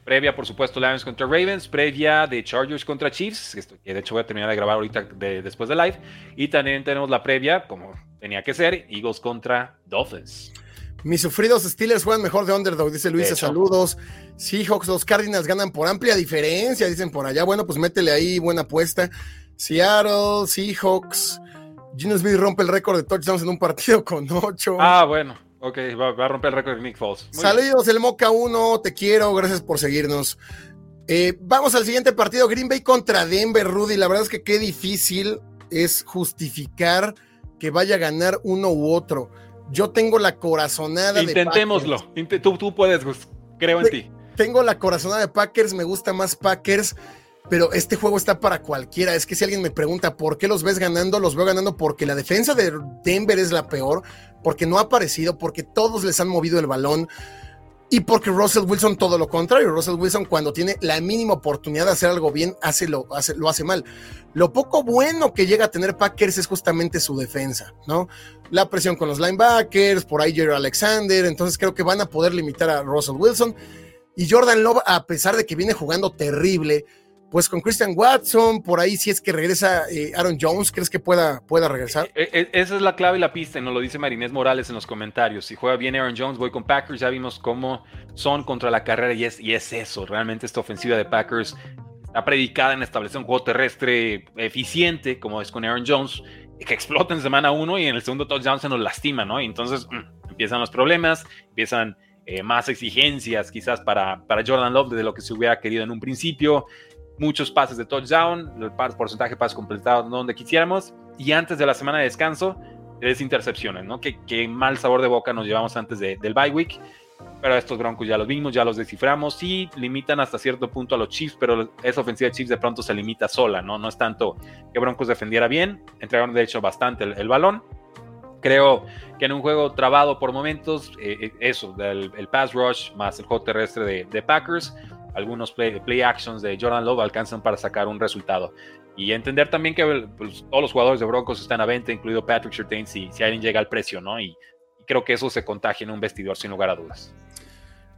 Previa, por supuesto, Lions contra Ravens. Previa de Chargers contra Chiefs, que de hecho voy a terminar de grabar ahorita después de live. Y también tenemos la previa, como tenía que ser, Eagles contra Dolphins. Mis sufridos Steelers juegan mejor de underdog, dice Luisa, saludos. Seahawks, los Cardinals ganan por amplia diferencia, dicen por allá. Bueno, pues métele ahí, buena apuesta. Seattle, Seahawks. Gino Smith rompe el récord de touchdowns en un partido con ocho. Ah, bueno, ok, va, a romper el récord de Nick Foles. Saludos, el Moca 1, te quiero, gracias por seguirnos. Eh, vamos al siguiente partido, Green Bay contra Denver, Rudy. La verdad es que qué difícil es justificar que vaya a ganar uno u otro. Yo tengo la corazonada Intentémoslo. de Packers. Tú, tú puedes, creo en ti. Tengo la corazonada de Packers, me gusta más Packers, pero este juego está para cualquiera. Es que si alguien me pregunta por qué los ves ganando, los veo ganando porque la defensa de Denver es la peor, porque no ha aparecido, porque todos les han movido el balón. Y porque Russell Wilson todo lo contrario, Russell Wilson cuando tiene la mínima oportunidad de hacer algo bien, hace lo, hace, lo hace mal. Lo poco bueno que llega a tener Packers es justamente su defensa, ¿no? La presión con los linebackers, por ahí Jerry Alexander, entonces creo que van a poder limitar a Russell Wilson. Y Jordan Love, a pesar de que viene jugando terrible, pues con Christian Watson, por ahí si es que regresa eh, Aaron Jones, ¿crees que pueda, pueda regresar? Eh, eh, esa es la clave y la pista, y nos lo dice Marinés Morales en los comentarios. Si juega bien Aaron Jones, voy con Packers, ya vimos cómo son contra la carrera y es, y es eso, realmente esta ofensiva de Packers está predicada en establecer un juego terrestre eficiente, como es con Aaron Jones, que explota en semana uno y en el segundo touchdown se nos lastima, ¿no? Y entonces mm, empiezan los problemas, empiezan más exigencias quizás para, para Jordan Love de lo que se hubiera querido en un principio muchos pases de touchdown, el porcentaje de pases completados donde quisiéramos, y antes de la semana de descanso, tres intercepciones, ¿no? Qué, mal sabor de boca nos llevamos antes de, del bye week, pero estos Broncos ya los vimos, ya los desciframos, sí limitan hasta cierto punto a los Chiefs, pero esa ofensiva de Chiefs de pronto se limita sola, ¿no? No es tanto que Broncos defendiera bien, entregaron de hecho bastante el, balón. Creo que en un juego trabado por momentos, eh, eh, eso, del, el pass rush más el juego terrestre de, de Packers, algunos play, actions de Jordan Love alcanzan para sacar un resultado. Y entender también que pues, todos los jugadores de Broncos están a venta, incluido Patrick Surtain, si, si alguien llega al precio, ¿no? Y, creo que eso se contagia en un vestidor, sin lugar a dudas.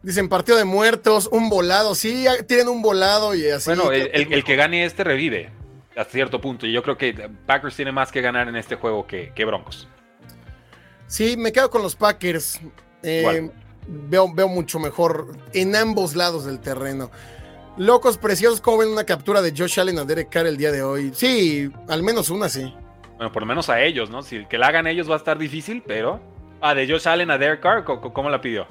Dicen partido de muertos, un volado, sí, tienen un volado y así. Bueno, el, que gane este revive a cierto punto. Y yo creo que Packers tiene más que ganar en este juego que, que Broncos. Sí, me quedo con los Packers. Eh, veo, mucho mejor en ambos lados del terreno. Locos preciosos, ¿cómo ven una captura de Josh Allen a Derek Carr el día de hoy? Sí, al menos una sí. Bueno, por lo menos a ellos, ¿no? Si que la hagan ellos va a estar difícil, pero. Ah, de Josh Allen a Derek Carr, ¿cómo la pidió?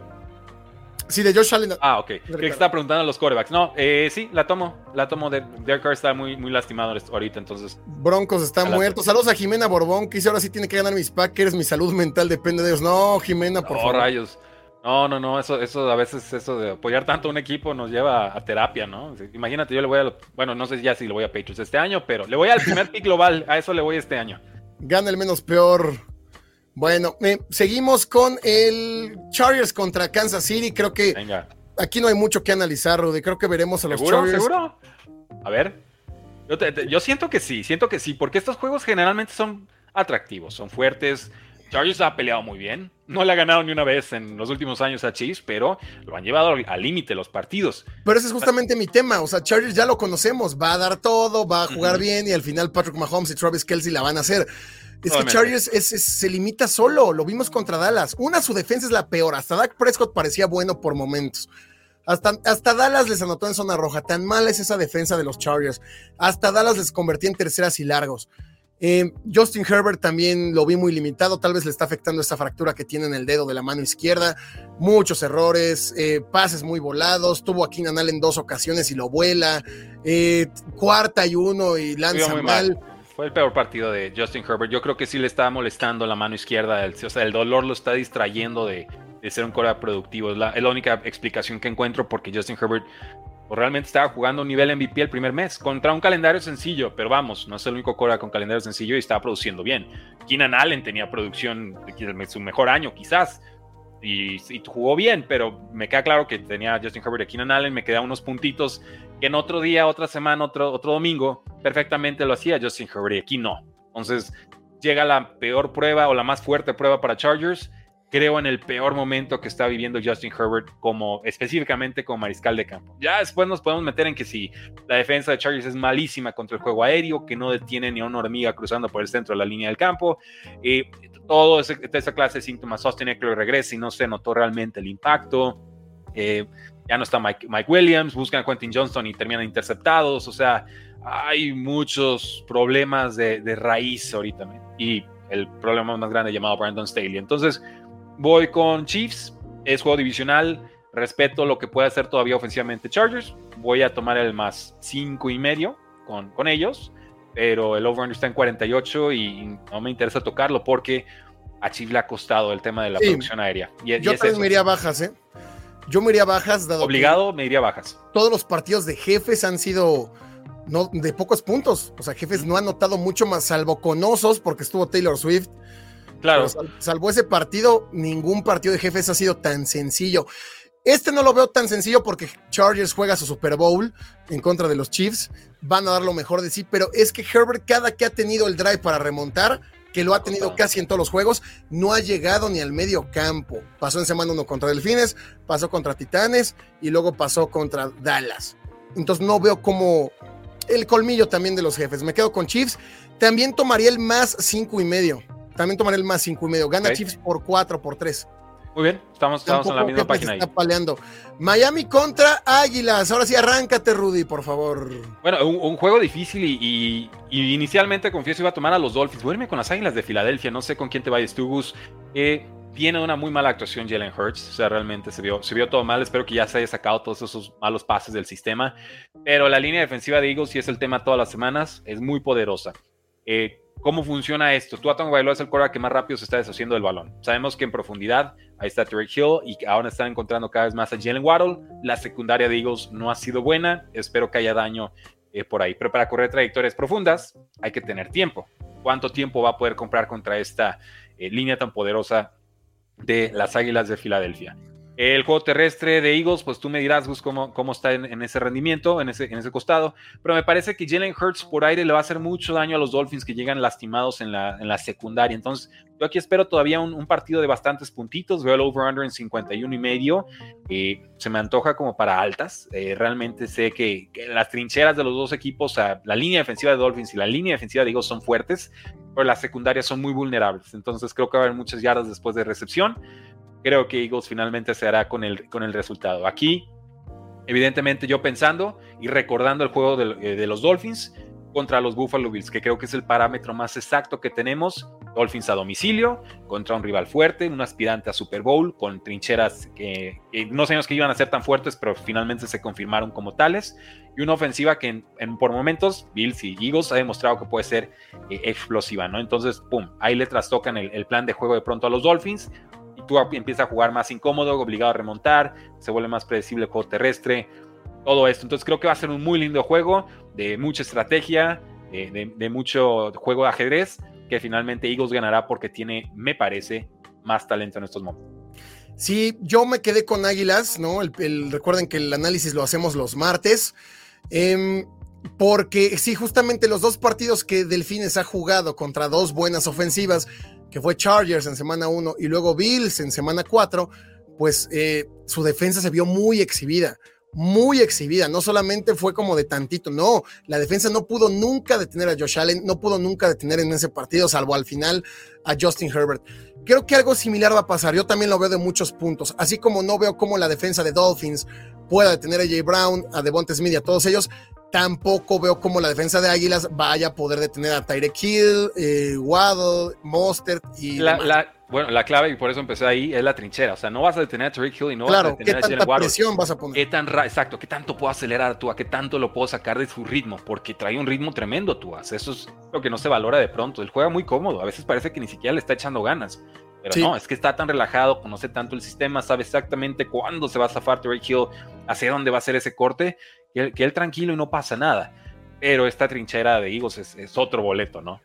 Sí, de Josh Allen. Ah, ok. Creo que está preguntando a los corebacks. No, eh, sí, la tomo. La tomo. De, Derek Carr está muy, muy lastimado ahorita, entonces. Broncos está muerto. Saludos a Jimena Borbón, que dice ahora sí tiene que ganar mis Packers. Mi salud mental depende de ellos. No, Jimena, por favor. rayos. No, no, no, eso, eso a veces, eso de apoyar tanto a un equipo nos lleva a terapia, ¿no? Imagínate, yo le voy a, bueno, no sé ya si le voy a Patriots este año, pero le voy al primer pick global, a eso le voy este año. Gana el menos peor. Bueno, seguimos con el Chargers contra Kansas City, creo que aquí no hay mucho que analizar, Rudy, creo que veremos a los Chargers. ¿Seguro? A ver, yo, yo siento que sí, siento que sí, porque estos juegos generalmente son atractivos, son fuertes, Chargers ha peleado muy bien. No le ha ganado ni una vez en los últimos años a Chiefs, pero lo han llevado al límite los partidos. Pero ese es justamente mi tema. O sea, Chargers ya lo conocemos. Va a dar todo, va a jugar bien y al final Patrick Mahomes y Travis Kelsey la van a hacer. Es que Chargers se limita solo. Lo vimos contra Dallas. Una, su defensa es la peor. Hasta Dak Prescott parecía bueno por momentos. Hasta, hasta, Dallas les anotó en zona roja. Tan mala es esa defensa de los Chargers. Hasta Dallas les convertía en terceras y largos. Eh, Justin Herbert también lo vi muy limitado, tal vez le está afectando esta fractura que tiene en el dedo de la mano izquierda, muchos errores, eh, pases muy volados, tuvo a Keenan en dos ocasiones y lo vuela, eh, cuarta y uno y lanza mal. Fue el peor partido de Justin Herbert, yo creo que sí le estaba molestando la mano izquierda, el, o sea, el dolor lo está distrayendo de, ser un core productivo, es la, es la única explicación que encuentro porque Justin Herbert pues, realmente estaba jugando un nivel MVP el primer mes contra un calendario sencillo, pero vamos, no es el único Cora con calendario sencillo y estaba produciendo bien. Keenan Allen tenía producción, su mejor año quizás, y, jugó bien, pero me queda claro que tenía Justin Herbert y Keenan Allen, me quedan unos puntitos que en otro día, otra semana, otro, otro domingo, perfectamente lo hacía Justin Herbert y aquí no. Entonces llega la peor prueba o la más fuerte prueba para Chargers creo en el peor momento que está viviendo Justin Herbert como específicamente como mariscal de campo. Ya después nos podemos meter en que si la defensa de Chargers es malísima contra el juego aéreo, que no detiene ni a una hormiga cruzando por el centro de la línea del campo, y todo esa clase de síntomas, Austin Eckler regresa y no se notó realmente el impacto. Eh, ya no está Mike, Mike, Williams, buscan a Quentin Johnston y terminan interceptados, o sea, hay muchos problemas de, de raíz ahorita. Y el problema más grande llamado Brandon Staley. Entonces, voy con Chiefs, es juego divisional, respeto lo que puede hacer todavía ofensivamente Chargers, voy a tomar el más 5 y medio con, con ellos, pero el over está en 48 y no me interesa tocarlo porque a Chiefs le ha costado el tema de la producción aérea. yo también me iría bajas, ¿eh? Yo me iría bajas. Dado Obligado, me iría bajas. Todos los partidos de jefes han sido no, de pocos puntos. O sea, jefes no han notado mucho más, salvo con osos, porque estuvo Taylor Swift. Claro. salvo ese partido, ningún partido de jefes ha sido tan sencillo. Este no lo veo tan sencillo porque Chargers juega su Super Bowl en contra de los Chiefs. Van a dar lo mejor de sí, pero es que Herbert, cada que ha tenido el drive para remontar, que lo ha tenido casi en todos los juegos, no ha llegado ni al medio campo. Pasó en semana uno contra Delfines, pasó contra Titanes y luego pasó contra Dallas. Entonces no veo como el colmillo también de los jefes. Me quedo con Chiefs. También tomaría el más cinco y medio. También tomaría el más cinco y medio. Gana Chiefs por cuatro, por tres. Muy bien, estamos, estamos en la misma página. Está paleando. Miami contra Águilas. Ahora sí, arráncate, Rudy, por favor. Bueno, un, juego difícil y, inicialmente confieso iba a tomar a los Dolphins. Voy con las Águilas de Filadelfia. No sé con quién te vayas tú, Gus. Eh, tiene una muy mala actuación Jalen Hurts. O sea, realmente se vio, se vio todo mal. Espero que ya se haya sacado todos esos malos pases del sistema. Pero la línea defensiva de Eagles, y es el tema todas las semanas, es muy poderosa. Eh, ¿Cómo funciona esto? Tua Tagovailoa es el quarterback que más rápido se está deshaciendo del balón. Sabemos que en profundidad ahí está Terry Hill y ahora están encontrando cada vez más a Jalen Waddle. La secundaria de Eagles no ha sido buena. Espero que haya daño eh, por ahí. Pero para correr trayectorias profundas hay que tener tiempo. ¿Cuánto tiempo va a poder comprar contra esta eh, línea tan poderosa de las Águilas de Filadelfia? El juego terrestre de Eagles, pues tú me dirás, Gus, cómo, cómo está en, ese rendimiento, en ese, en ese costado. Pero me parece que Jalen Hurts por aire le va a hacer mucho daño a los Dolphins que llegan lastimados en la, en la secundaria. Entonces, yo aquí espero todavía un, partido de bastantes puntitos. Veo el over-under en 51 y medio. Eh, se me antoja como para altas. Eh, realmente sé que, las trincheras de los dos equipos, la línea defensiva de Dolphins y la línea defensiva de Eagles son fuertes, pero las secundarias son muy vulnerables. Entonces, creo que va a haber muchas yardas después de recepción creo que Eagles finalmente se hará con el, con el resultado. Aquí, evidentemente, yo pensando y recordando el juego de, eh, los Dolphins contra los Buffalo Bills, que creo que es el parámetro más exacto que tenemos. Dolphins a domicilio, contra un rival fuerte, un aspirante a Super Bowl, con trincheras que, no sabíamos que iban a ser tan fuertes, pero finalmente se confirmaron como tales. Y una ofensiva que en, por momentos, Bills y Eagles ha demostrado que puede ser eh, explosiva, ¿no? Entonces, pum, ahí le trastocan el plan de juego de pronto a los Dolphins tú empiezas a jugar más incómodo, obligado a remontar, se vuelve más predecible el juego terrestre, todo esto. Entonces creo que va a ser un muy lindo juego, de mucha estrategia, de, mucho juego de ajedrez, que finalmente Eagles ganará porque tiene, me parece, más talento en estos momentos. Sí, yo me quedé con Águilas, ¿no? El, recuerden que el análisis lo hacemos los martes. Em, porque sí, justamente los dos partidos que Delfines ha jugado contra dos buenas ofensivas que fue Chargers en semana 1 y luego Bills en semana 4, pues eh, su defensa se vio muy exhibida, muy exhibida. No solamente fue como de tantito, no, la defensa no pudo nunca detener a Josh Allen, no pudo nunca detener en ese partido, salvo al final a Justin Herbert. Creo que algo similar va a pasar. Yo también lo veo de muchos puntos. Así como no veo cómo la defensa de Dolphins pueda detener a Jay Brown, a Devonta Smith y a todos ellos, Tampoco veo cómo la defensa de Águilas vaya a poder detener a Tyreek Hill, eh, Waddle, Mostert y. La, bueno, la clave, y por eso empecé ahí, es la trinchera. O sea, no vas a detener a Tyreek Hill y no vas a detener a Jalen Waddle. presión vas a poner? ¿Qué tan exacto, ¿qué tanto puedo acelerar tú? ¿A qué tanto lo puedo sacar de su ritmo? Porque trae un ritmo tremendo tú. Eso es lo que no se valora de pronto. Él juega muy cómodo. A veces parece que ni siquiera le está echando ganas. Pero no, es que está tan relajado, conoce tanto el sistema, sabe exactamente cuándo se va a zafar Tyreek Hill, hacia dónde va a ser ese corte, que él tranquilo y no pasa nada pero esta trinchera de Eagles es, otro boleto, ¿no?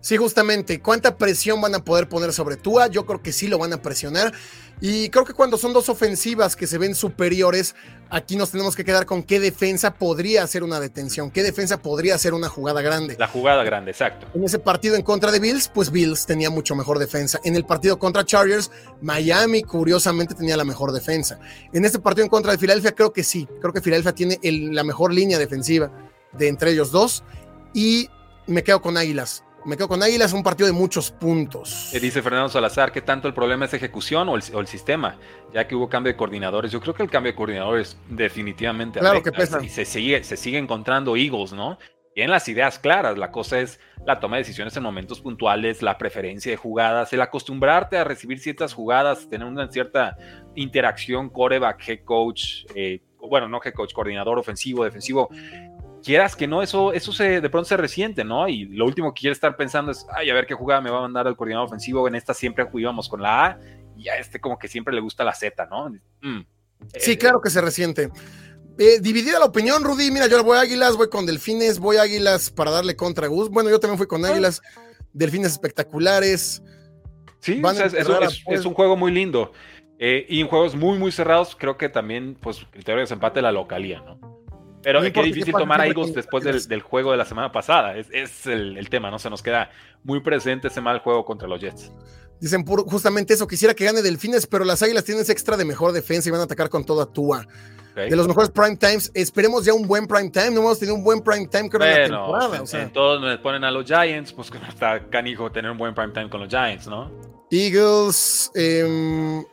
Sí, justamente. ¿Cuánta presión van a poder poner sobre Tua? Yo creo que sí lo van a presionar. Y creo que cuando son dos ofensivas que se ven superiores, aquí nos tenemos que quedar con qué defensa podría hacer una detención, qué defensa podría hacer una jugada grande. La jugada grande, exacto. En ese partido en contra de Bills, pues Bills tenía mucho mejor defensa. En el partido contra Chargers, Miami curiosamente tenía la mejor defensa. En este partido en contra de Filadelfia, creo que sí. Creo que Filadelfia tiene la mejor línea defensiva de entre ellos dos. Y me quedo con Águilas. Me quedo con Águilas, un partido de muchos puntos. Eh, dice Fernando Salazar que tanto el problema es ejecución o el, sistema, ya que hubo cambio de coordinadores. Yo creo que el cambio de coordinadores definitivamente claro que pesa. Y se sigue, se sigue encontrando Eagles, ¿no? Tienen las ideas claras. La cosa es la toma de decisiones en momentos puntuales, la preferencia de jugadas, el acostumbrarte a recibir ciertas jugadas, tener una cierta interacción coreback, head coach, eh, bueno, no head coach, coordinador ofensivo, defensivo quieras que no, eso, eso se, de pronto se resiente, ¿no? Y lo último que quiere estar pensando es, ay, a ver qué jugada me va a mandar el coordinador ofensivo. En esta siempre jugábamos con la A y a este como que siempre le gusta la Z, ¿no? Mm. Sí, claro que se resiente. Eh, dividida la opinión, Rudy. Mira, yo voy a Águilas, voy con Delfines, voy a Águilas para darle contra Gus. Bueno, yo también fui con Águilas. Delfines espectaculares. Sí, es, un juego muy lindo. Eh, y en juegos muy, muy cerrados, creo que también, pues, criterio de desempate la localía, ¿no? Pero es que difícil tomar a Eagles después del, juego de la semana pasada. Es, el, tema, ¿no? Se nos queda muy presente ese mal juego contra los Jets. Dicen justamente eso, quisiera que gane Delfines, pero las Águilas tienen ese extra de mejor defensa y van a atacar con toda Tua. De los mejores prime times, esperemos ya un buen prime time. No hemos tenido un buen prime time creo en la temporada. En, todos me ponen a los Giants, pues está canijo tener un buen prime time con los Giants, ¿no? Eagles, em,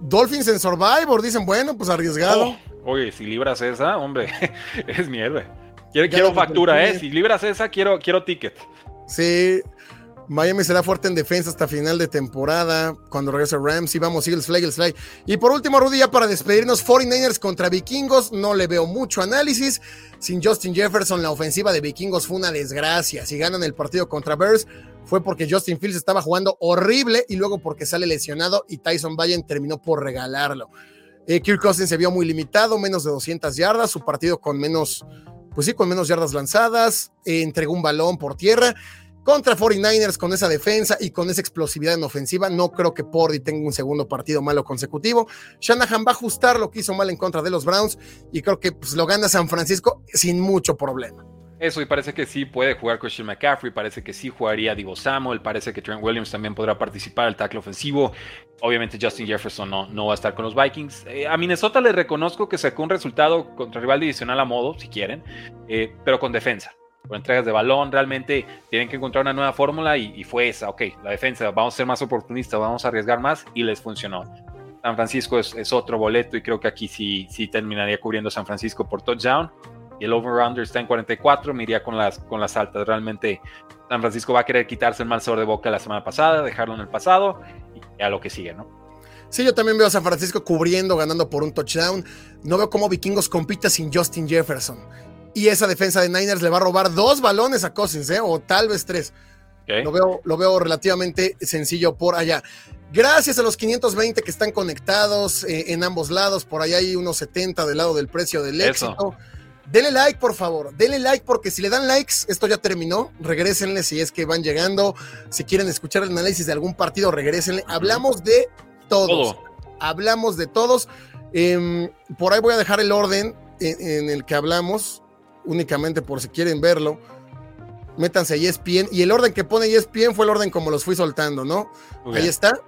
Dolphins en Survivor, dicen, bueno, pues arriesgado. Oh, Oye, si libras esa, hombre, es mi Quiero, quiero factura, ¿eh? Si libras esa, quiero, quiero ticket. Sí, Miami será fuerte en defensa hasta final de temporada. Cuando regrese Rams, y vamos, Eagles Fly, Eagles Fly. Y por último, Rudy, ya para despedirnos, 49ers contra Vikingos. No le veo mucho análisis. Sin Justin Jefferson, la ofensiva de Vikingos fue una desgracia. Si ganan el partido contra Bears, fue porque Justin Fields estaba jugando horrible y luego porque sale lesionado y Tyson Bayern terminó por regalarlo. Eh, Kirk Cousins se vio muy limitado, menos de 200 yardas, su partido con menos, pues sí, con menos yardas lanzadas, eh, entregó un balón por tierra. Contra 49ers con esa defensa y con esa explosividad en ofensiva, no creo que Pordy tenga un segundo partido malo consecutivo. Shanahan va a ajustar lo que hizo mal en contra de los Browns y creo que pues, lo gana San Francisco sin mucho problema. Eso, y parece que sí puede jugar Christian McCaffrey, parece que sí jugaría Divo Samuel, parece que Trent Williams también podrá participar el tackle ofensivo. Obviamente Justin Jefferson no, no va a estar con los Vikings. Eh, a Minnesota le reconozco que sacó un resultado contra rival divisional a modo, si quieren, eh, pero con defensa. Con entregas de balón, realmente tienen que encontrar una nueva fórmula y, fue esa, ok, la defensa, vamos a ser más oportunistas, vamos a arriesgar más y les funcionó. San Francisco es, es otro boleto y creo que aquí sí, sí terminaría cubriendo San Francisco por touchdown y el over-under está en 44, me iría con las, con las altas. Realmente San Francisco va a querer quitarse el mal sabor de boca la semana pasada, dejarlo en el pasado y a lo que sigue, ¿no? Sí, yo también veo a San Francisco cubriendo, ganando por un touchdown. No veo cómo Vikingos compita sin Justin Jefferson. Y esa defensa de Niners le va a robar dos balones a Cousins, ¿eh? o tal vez tres. Lo, veo, lo veo relativamente sencillo por allá. Gracias a los 520 que están conectados eh, en ambos lados. Por allá hay unos 70 del lado del precio del éxito. Denle like, por favor. Denle like porque si le dan likes, esto ya terminó. Regrésenle si es que van llegando. Si quieren escuchar el análisis de algún partido, regrésenle. Hablamos de todos. Hablamos de todos. Em, por ahí voy a dejar el orden en, el que hablamos, únicamente por si quieren verlo. Métanse a ESPN. Y el orden que pone ESPN fue el orden como los fui soltando, ¿no? Ahí está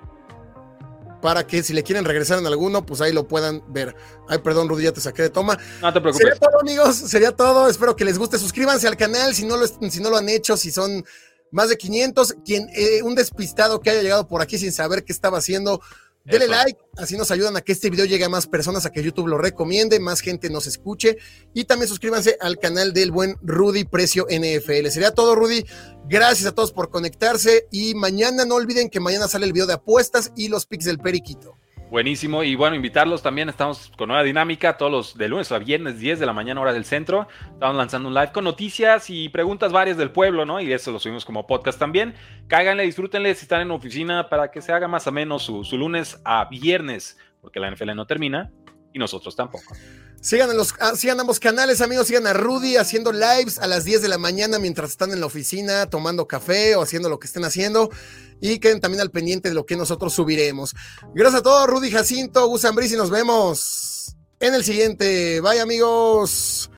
para que si le quieren regresar en alguno, pues ahí lo puedan ver. Ay, perdón, Rudy, ya te saqué de toma. No te preocupes. Sería todo, amigos, sería todo. Espero que les guste. Suscríbanse al canal si no lo, si no lo han hecho, si son más de 500. Quien, eh, un despistado que haya llegado por aquí sin saber qué estaba haciendo, Dele like, así nos ayudan a que este video llegue a más personas, a que YouTube lo recomiende, más gente nos escuche y también suscríbanse al canal del buen Rudy Precio NFL. Sería todo, Rudy. Gracias a todos por conectarse y mañana no olviden que mañana sale el video de apuestas y los pics del Periquito. Buenísimo. Y bueno, invitarlos también. Estamos con nueva dinámica todos los de lunes a viernes, 10 de la mañana, hora del centro. Estamos lanzando un live con noticias y preguntas varias del pueblo, ¿no? Y eso lo subimos como podcast también. Cáiganle, disfrútenle si están en oficina para que se haga más o menos su, su lunes a viernes, porque la NFL no termina y nosotros tampoco. Sigan, los, ah, sigan ambos canales, amigos. Sigan a Rudy haciendo lives a las 10 de la mañana mientras están en la oficina tomando café o haciendo lo que estén haciendo. Y queden también al pendiente de lo que nosotros subiremos. Gracias a todos, Rudy Jacinto, Gus y nos vemos en el siguiente. Bye, amigos.